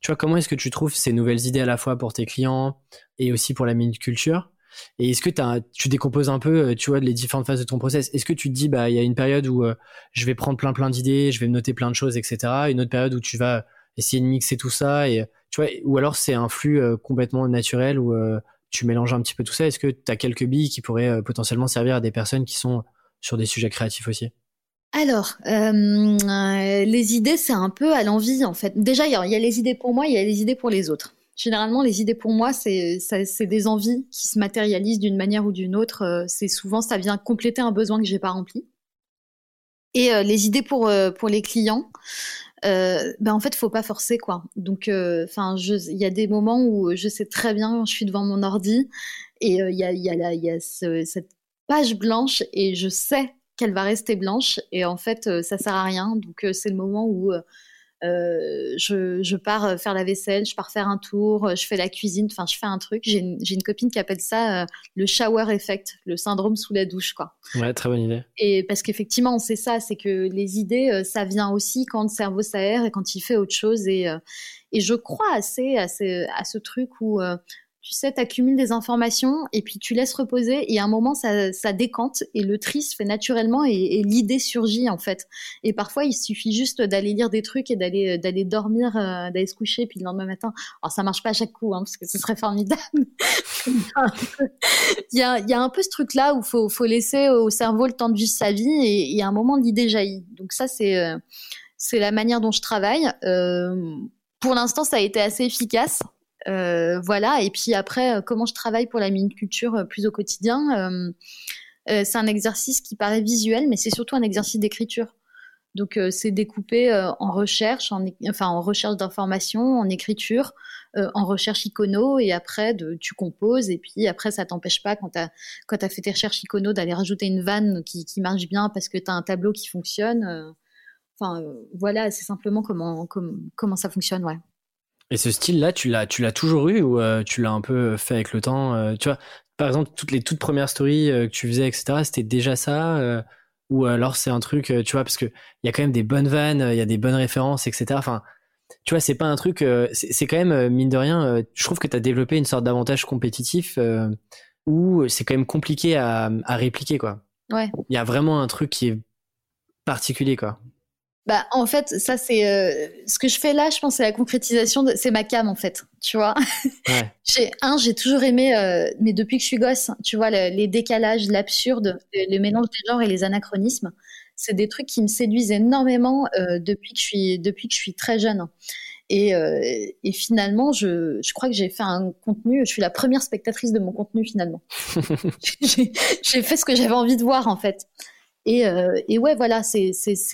tu vois, comment est-ce que tu trouves ces nouvelles idées à la fois pour tes clients et aussi pour la minute culture Et est-ce que tu décomposes un peu, euh, tu vois, les différentes phases de ton process? Est-ce que tu te dis, bah, il y a une période où euh, je vais prendre plein plein d'idées, je vais noter plein de choses, etc. Une autre période où tu vas essayer de mixer tout ça et tu vois, ou alors c'est un flux euh, complètement naturel où tu mélanges un petit peu tout ça. Est-ce que tu as quelques billes qui pourraient potentiellement servir à des personnes qui sont sur des sujets créatifs aussi? Alors, euh, les idées, c'est un peu à l'envie en fait. Déjà, il y, a les idées pour moi, il y a les idées pour les autres. Généralement, les idées pour moi, c'est des envies qui se matérialisent d'une manière ou d'une autre. Euh, c'est souvent, ça vient compléter un besoin que j'ai pas rempli. Et euh, les idées pour pour les clients, ben en fait, faut pas forcer quoi. Donc, enfin, il y a des moments où je sais très bien, je suis devant mon ordi et il y a il y a, y a cette page blanche et je sais qu'elle va rester blanche et en fait euh, ça sert à rien. Donc euh, c'est le moment où euh, je, pars faire la vaisselle, je pars faire un tour, je fais la cuisine, enfin je fais un truc. J'ai une, copine qui appelle ça le shower effect, le syndrome sous la douche quoi. Ouais, très bonne idée. Et parce qu'effectivement on sait ça, c'est que les idées ça vient aussi quand le cerveau s'aère et quand il fait autre chose et et je crois assez à, à ce truc où tu sais, tu accumules des informations et puis tu laisses reposer et à un moment ça, ça décante et le tri se fait naturellement et, l'idée surgit en fait. Et parfois il suffit juste d'aller lire des trucs et d'aller d'aller dormir, euh, d'aller se coucher puis le lendemain matin. Alors ça marche pas à chaque coup hein, parce que ce serait formidable. il, y a, il y a un peu ce truc là où faut faut laisser au cerveau le temps de vivre sa vie et, et à un moment l'idée jaillit. Donc ça c'est euh, c'est la manière dont je travaille. Euh, pour l'instant ça a été assez efficace. Euh, voilà. Et puis après, euh, comment je travaille pour la mini culture euh, plus au quotidien C'est un exercice qui paraît visuel, mais c'est surtout un exercice d'écriture. Donc c'est découpé en recherche, en, enfin en recherche d'informations, en écriture, en recherche icono, et après tu composes, et puis après ça t'empêche pas quand tu as, fait tes recherches icono d'aller rajouter une vanne qui, qui, marche bien parce que tu as un tableau qui fonctionne. Enfin voilà, c'est simplement comment, comment, comment ça fonctionne, ouais. Et ce style-là, tu l'as, tu l'as toujours eu ou euh, tu l'as un peu fait avec le temps euh, Tu vois, par exemple, toutes les toutes premières stories euh, que tu faisais, etc. C'était déjà ça ou alors c'est un truc, tu vois, parce que il y a quand même des bonnes vannes, il y a des bonnes références, etc. Enfin, tu vois, c'est pas un truc, c'est quand même mine de rien. je trouve que tu as développé une sorte d'avantage compétitif où c'est quand même compliqué à, à répliquer, quoi. Ouais. Il y a vraiment un truc qui est particulier, quoi. Bah, en fait, ça, c'est euh, ce que je fais là, je pense, c'est la concrétisation, de... c'est ma cam, en fait, tu vois. Ouais. j'ai un, j'ai toujours aimé, euh, mais depuis que je suis gosse, tu vois, les décalages, l'absurde, le, mélange des genres et les anachronismes, c'est des trucs qui me séduisent énormément euh, depuis, que je suis, depuis que je suis très jeune. Et, et finalement, je, je crois que j'ai fait un contenu, je suis la première spectatrice de mon contenu, finalement. j'ai fait ce que j'avais envie de voir, en fait. Et, euh, et ouais, voilà, c'est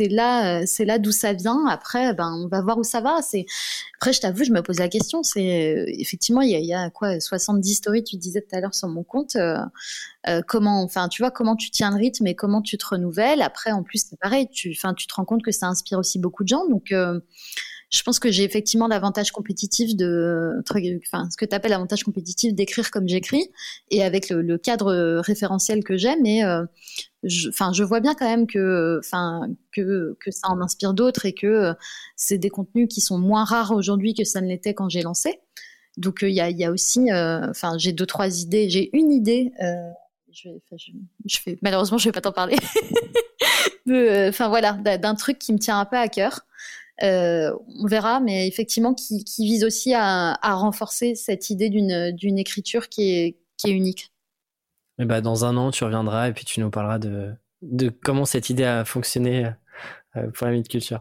là euh, c'est là d'où ça vient. Après, ben on va voir où ça va. C'est après, je t'avoue, je me pose la question. C'est euh, effectivement, il y a, y a quoi 70 stories, tu disais tout à l'heure sur mon compte. Euh, comment, enfin, tu vois, comment tu tiens le rythme et comment tu te renouvelles. Après, en plus, c'est pareil. Tu, enfin, tu te rends compte que ça inspire aussi beaucoup de gens. Donc je pense que j'ai effectivement l'avantage compétitif de, enfin, ce que tu appelles l'avantage compétitif d'écrire comme j'écris et avec le, cadre référentiel que j'ai, mais euh, je, je vois bien quand même que, enfin, que, ça en inspire d'autres et que euh, c'est des contenus qui sont moins rares aujourd'hui que ça ne l'était quand j'ai lancé. Donc euh, il y, a, aussi, enfin, j'ai deux trois idées, j'ai une idée. Je, je, je vais pas t'en parler. Enfin voilà, d'un truc qui me tient un peu à cœur. Euh, on verra, mais effectivement, qui, vise aussi à, renforcer cette idée d'une écriture qui est, unique. Bah, dans un an, tu reviendras et puis tu nous parleras de, comment cette idée a fonctionné euh, pour la mythe culture.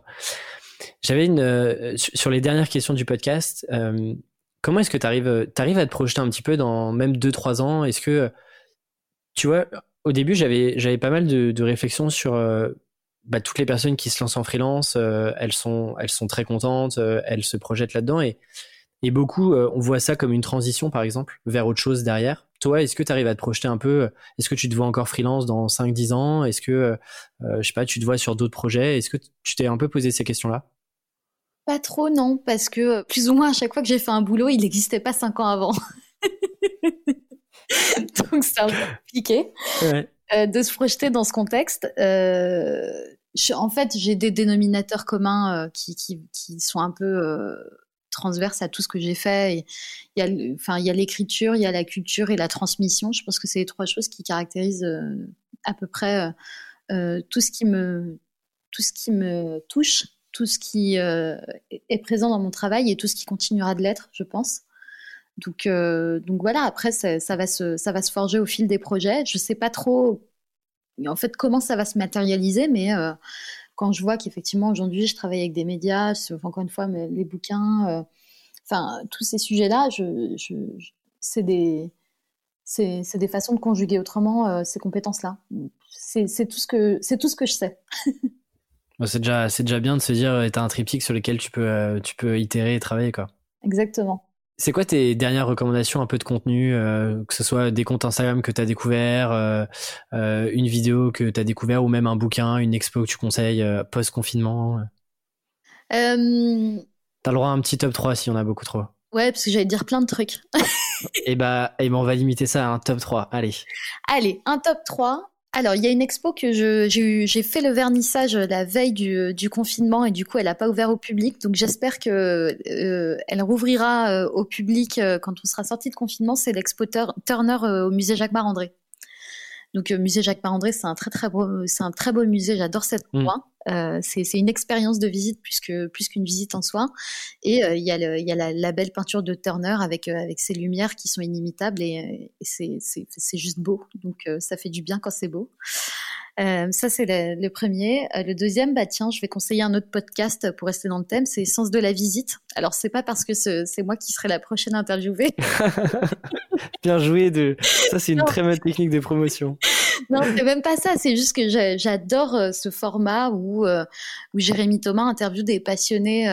J'avais une euh, sur les dernières questions du podcast. comment est-ce que tu arrives, arrives à te projeter un petit peu dans même 2-3 ans? Est-ce que tu vois, au début, j'avais pas mal de réflexions sur bah, toutes les personnes qui se lancent en freelance, euh, elles sont elles sont très contentes, euh, elles se projettent là-dedans et et beaucoup euh, on voit ça comme une transition par exemple vers autre chose derrière. Toi, est-ce que tu arrives à te projeter un peu Est-ce que tu te vois encore freelance dans 5 10 ans? Est-ce que je sais pas, tu te vois sur d'autres projets? Est-ce que tu t'es un peu posé ces questions-là? Pas trop non, parce que plus ou moins à chaque fois que j'ai fait un boulot, il n'existait pas 5 ans avant. Donc c'est un peu compliqué. Ouais. Euh, de se projeter dans ce contexte. Euh, en fait, j'ai des dénominateurs communs euh, qui, sont un peu transverses à tout ce que j'ai fait. Il y a, enfin, il y a l'écriture, il y a la culture et la transmission. Je pense que c'est les trois choses qui caractérisent à peu près tout ce qui me touche, tout ce qui est présent dans mon travail et tout ce qui continuera de l'être, je pense. Donc, euh, donc voilà, après, ça, va se, ça va se forger au fil des projets. Je ne sais pas trop en fait comment ça va se matérialiser, mais euh, quand je vois qu'effectivement aujourd'hui je travaille avec des médias, encore une fois les bouquins, euh, enfin tous ces sujets-là, je, c'est des, c'est, des façons de conjuguer autrement ces compétences-là. C'est, tout ce que c'est tout ce que je sais. c'est déjà c'est déjà bien de se dire tu as un triptyque sur lequel tu peux tu peux itérer et travailler quoi. Exactement. C'est quoi tes dernières recommandations un peu de contenu, euh, que ce soit des comptes Instagram que tu as découvert, euh, euh, une vidéo que tu as découvert ou même un bouquin, une expo que tu conseilles post-confinement T'as le droit à un petit top 3 si on a beaucoup trop. Ouais, parce que j'allais dire plein de trucs. et eh bah, et eh ben, on va limiter ça à un top 3. Allez. Allez, un top 3. Alors, il y a une expo que j'ai fait le vernissage la veille du, confinement et du coup, elle n'a pas ouvert au public. Donc, j'espère que euh, elle rouvrira euh, au public euh, quand on sera sorti de confinement. C'est l'expo Turner au musée Jacques Marandré. Donc, musée Jacques Marandré, c'est un très très beau, c'est un très beau musée. J'adore cette mmh. endroit. Euh, c'est une expérience de visite plus qu'une visite en soi. Et euh, il y a, le, y a la, belle peinture de Turner avec euh, avec ses lumières qui sont inimitables et, et c'est juste beau. Donc ça fait du bien quand c'est beau. Ça, c'est le, premier. Le deuxième, bah tiens, je vais conseiller un autre podcast pour rester dans le thème, c'est Sens de la visite. Alors, c'est pas parce que c'est moi qui serai la prochaine interviewée. Bien joué. De... Ça, c'est une très bonne technique de promotion. Non, c'est même pas ça. C'est juste que j'adore euh, ce format où, où Jérémy Thomas interviewe des passionnés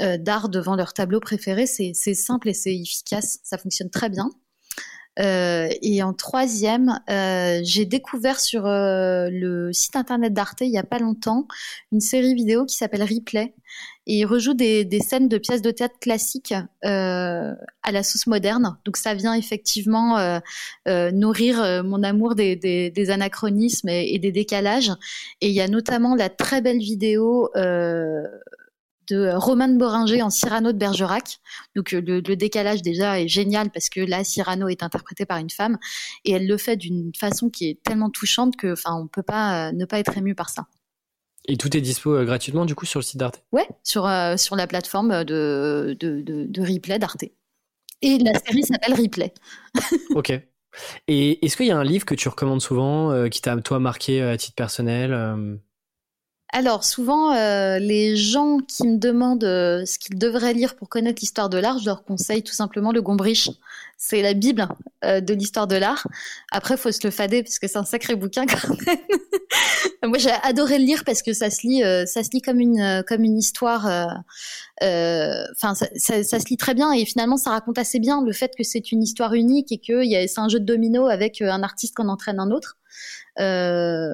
d'art devant leur tableau préféré. C'est simple et c'est efficace. Ça fonctionne très bien. Euh, et en troisième, euh, j'ai découvert sur euh, le site internet d'Arte il y a pas longtemps une série vidéo qui s'appelle Replay et il rejoue des, scènes de pièces de théâtre classiques à la sauce moderne. Donc ça vient effectivement nourrir mon amour des, anachronismes et, des décalages. Et il y a notamment la très belle vidéo de Roman Boringer en Cyrano de Bergerac. Donc euh, le, décalage déjà est génial parce que là Cyrano est interprété par une femme et elle le fait d'une façon qui est tellement touchante que enfin on peut pas euh, ne pas être ému par ça. Et tout est dispo euh, gratuitement du coup sur le site d'Arte? Ouais, sur, sur la plateforme de, de, de, replay d'Arte. Et la série s'appelle Replay. ok. Et est-ce qu'il y a un livre que tu recommandes souvent qui t'a toi marqué à titre personnel alors souvent, euh, les gens qui me demandent euh, ce qu'ils devraient lire pour connaître l'histoire de l'art, je leur conseille tout simplement le Gombrich. C'est la Bible euh, de l'histoire de l'art. Après, faut se le fader parce que c'est un sacré bouquin quand même. Moi, j'ai adoré le lire parce que ça se lit, ça se lit comme une comme une histoire. Enfin, ça, ça, ça, se lit très bien et finalement, ça raconte assez bien le fait que c'est une histoire unique et que c'est un jeu de domino avec un artiste qu'on entraîne un autre. Euh,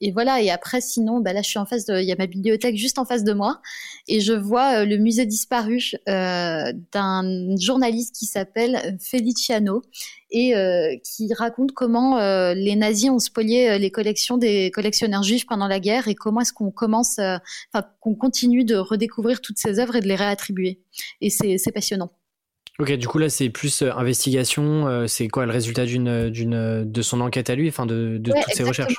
et voilà. Et après, sinon, bah là, je suis en face de, il y a ma bibliothèque juste en face de moi, et je vois euh, le musée disparu euh, d'un journaliste qui s'appelle Feliciano et qui raconte comment les nazis ont spolié les collections des collectionneurs juifs pendant la guerre et comment est-ce qu'on commence, enfin, qu'on continue de redécouvrir toutes ces œuvres et de les réattribuer. Et c'est passionnant. Ok, du coup là c'est plus euh, investigation, euh, c'est quoi le résultat d'une d'une de son enquête à lui, enfin de, de toutes ses recherches?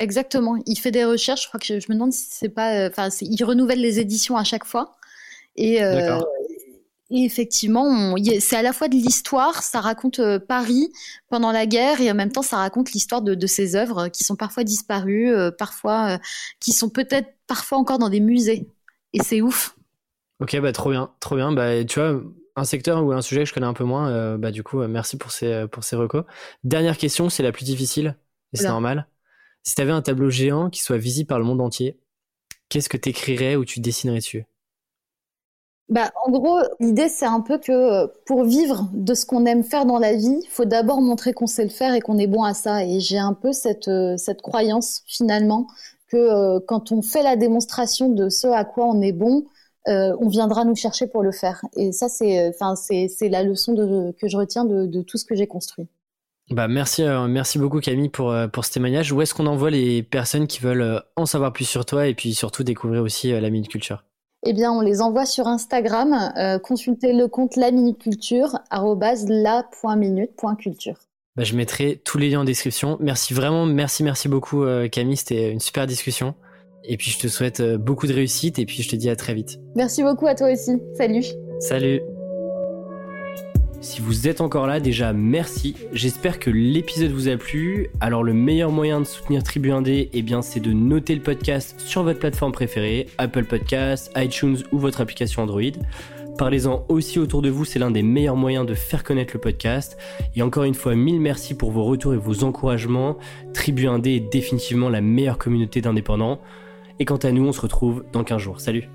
Exactement, il fait des recherches. Je crois que je, me demande si c'est pas, euh, enfin il renouvelle les éditions à chaque fois. Et, et effectivement, c'est à la fois de l'histoire, ça raconte Paris pendant la guerre et en même temps ça raconte l'histoire de, de ses œuvres qui sont parfois disparues, parfois qui sont peut-être parfois encore dans des musées. Et c'est ouf. Ok, bah trop bien, trop bien. Bah tu vois, un secteur ou un sujet que je connais un peu moins, euh, bah du coup, euh, merci pour ces, euh, pour ces recos. Dernière question, c'est la plus difficile, et c'est normal. Si tu avais un tableau géant qui soit visible par le monde entier, qu'est-ce que tu écrirais ou tu dessinerais dessus? Bah, en gros, l'idée, c'est un peu que pour vivre de ce qu'on aime faire dans la vie, il faut d'abord montrer qu'on sait le faire et qu'on est bon à ça. Et j'ai un peu cette, cette croyance, finalement, que quand on fait la démonstration de ce à quoi on est bon, euh, on viendra nous chercher pour le faire. Et ça, c'est, enfin, c'est, la leçon que je retiens de, tout ce que j'ai construit. Bah merci, euh, merci beaucoup Camille pour, euh, pour ce témoignage. Où est-ce qu'on envoie les personnes qui veulent en savoir plus sur toi et puis surtout découvrir aussi la Minute Culture Eh bien, on les envoie sur Instagram. consultez le compte la Minute Culture la.minute.culture. Bah, je mettrai tous les liens en description. Merci vraiment, merci, merci beaucoup Camille. C'était une super discussion. Et puis je te souhaite euh, beaucoup de réussite et puis je te dis à très vite. Merci beaucoup à toi aussi. Salut. Salut. Si vous êtes encore là, déjà merci. J'espère que l'épisode vous a plu. Alors le meilleur moyen de soutenir Tribu 1D, eh bien c'est de noter le podcast sur votre plateforme préférée, Apple Podcasts, iTunes ou votre application Android. Parlez-en aussi autour de vous, c'est l'un des meilleurs moyens de faire connaître le podcast. Et encore une fois, mille merci pour vos retours et vos encouragements. Tribu 1D est définitivement la meilleure communauté d'indépendants. Et quant à nous, on se retrouve dans 15 jours. Salut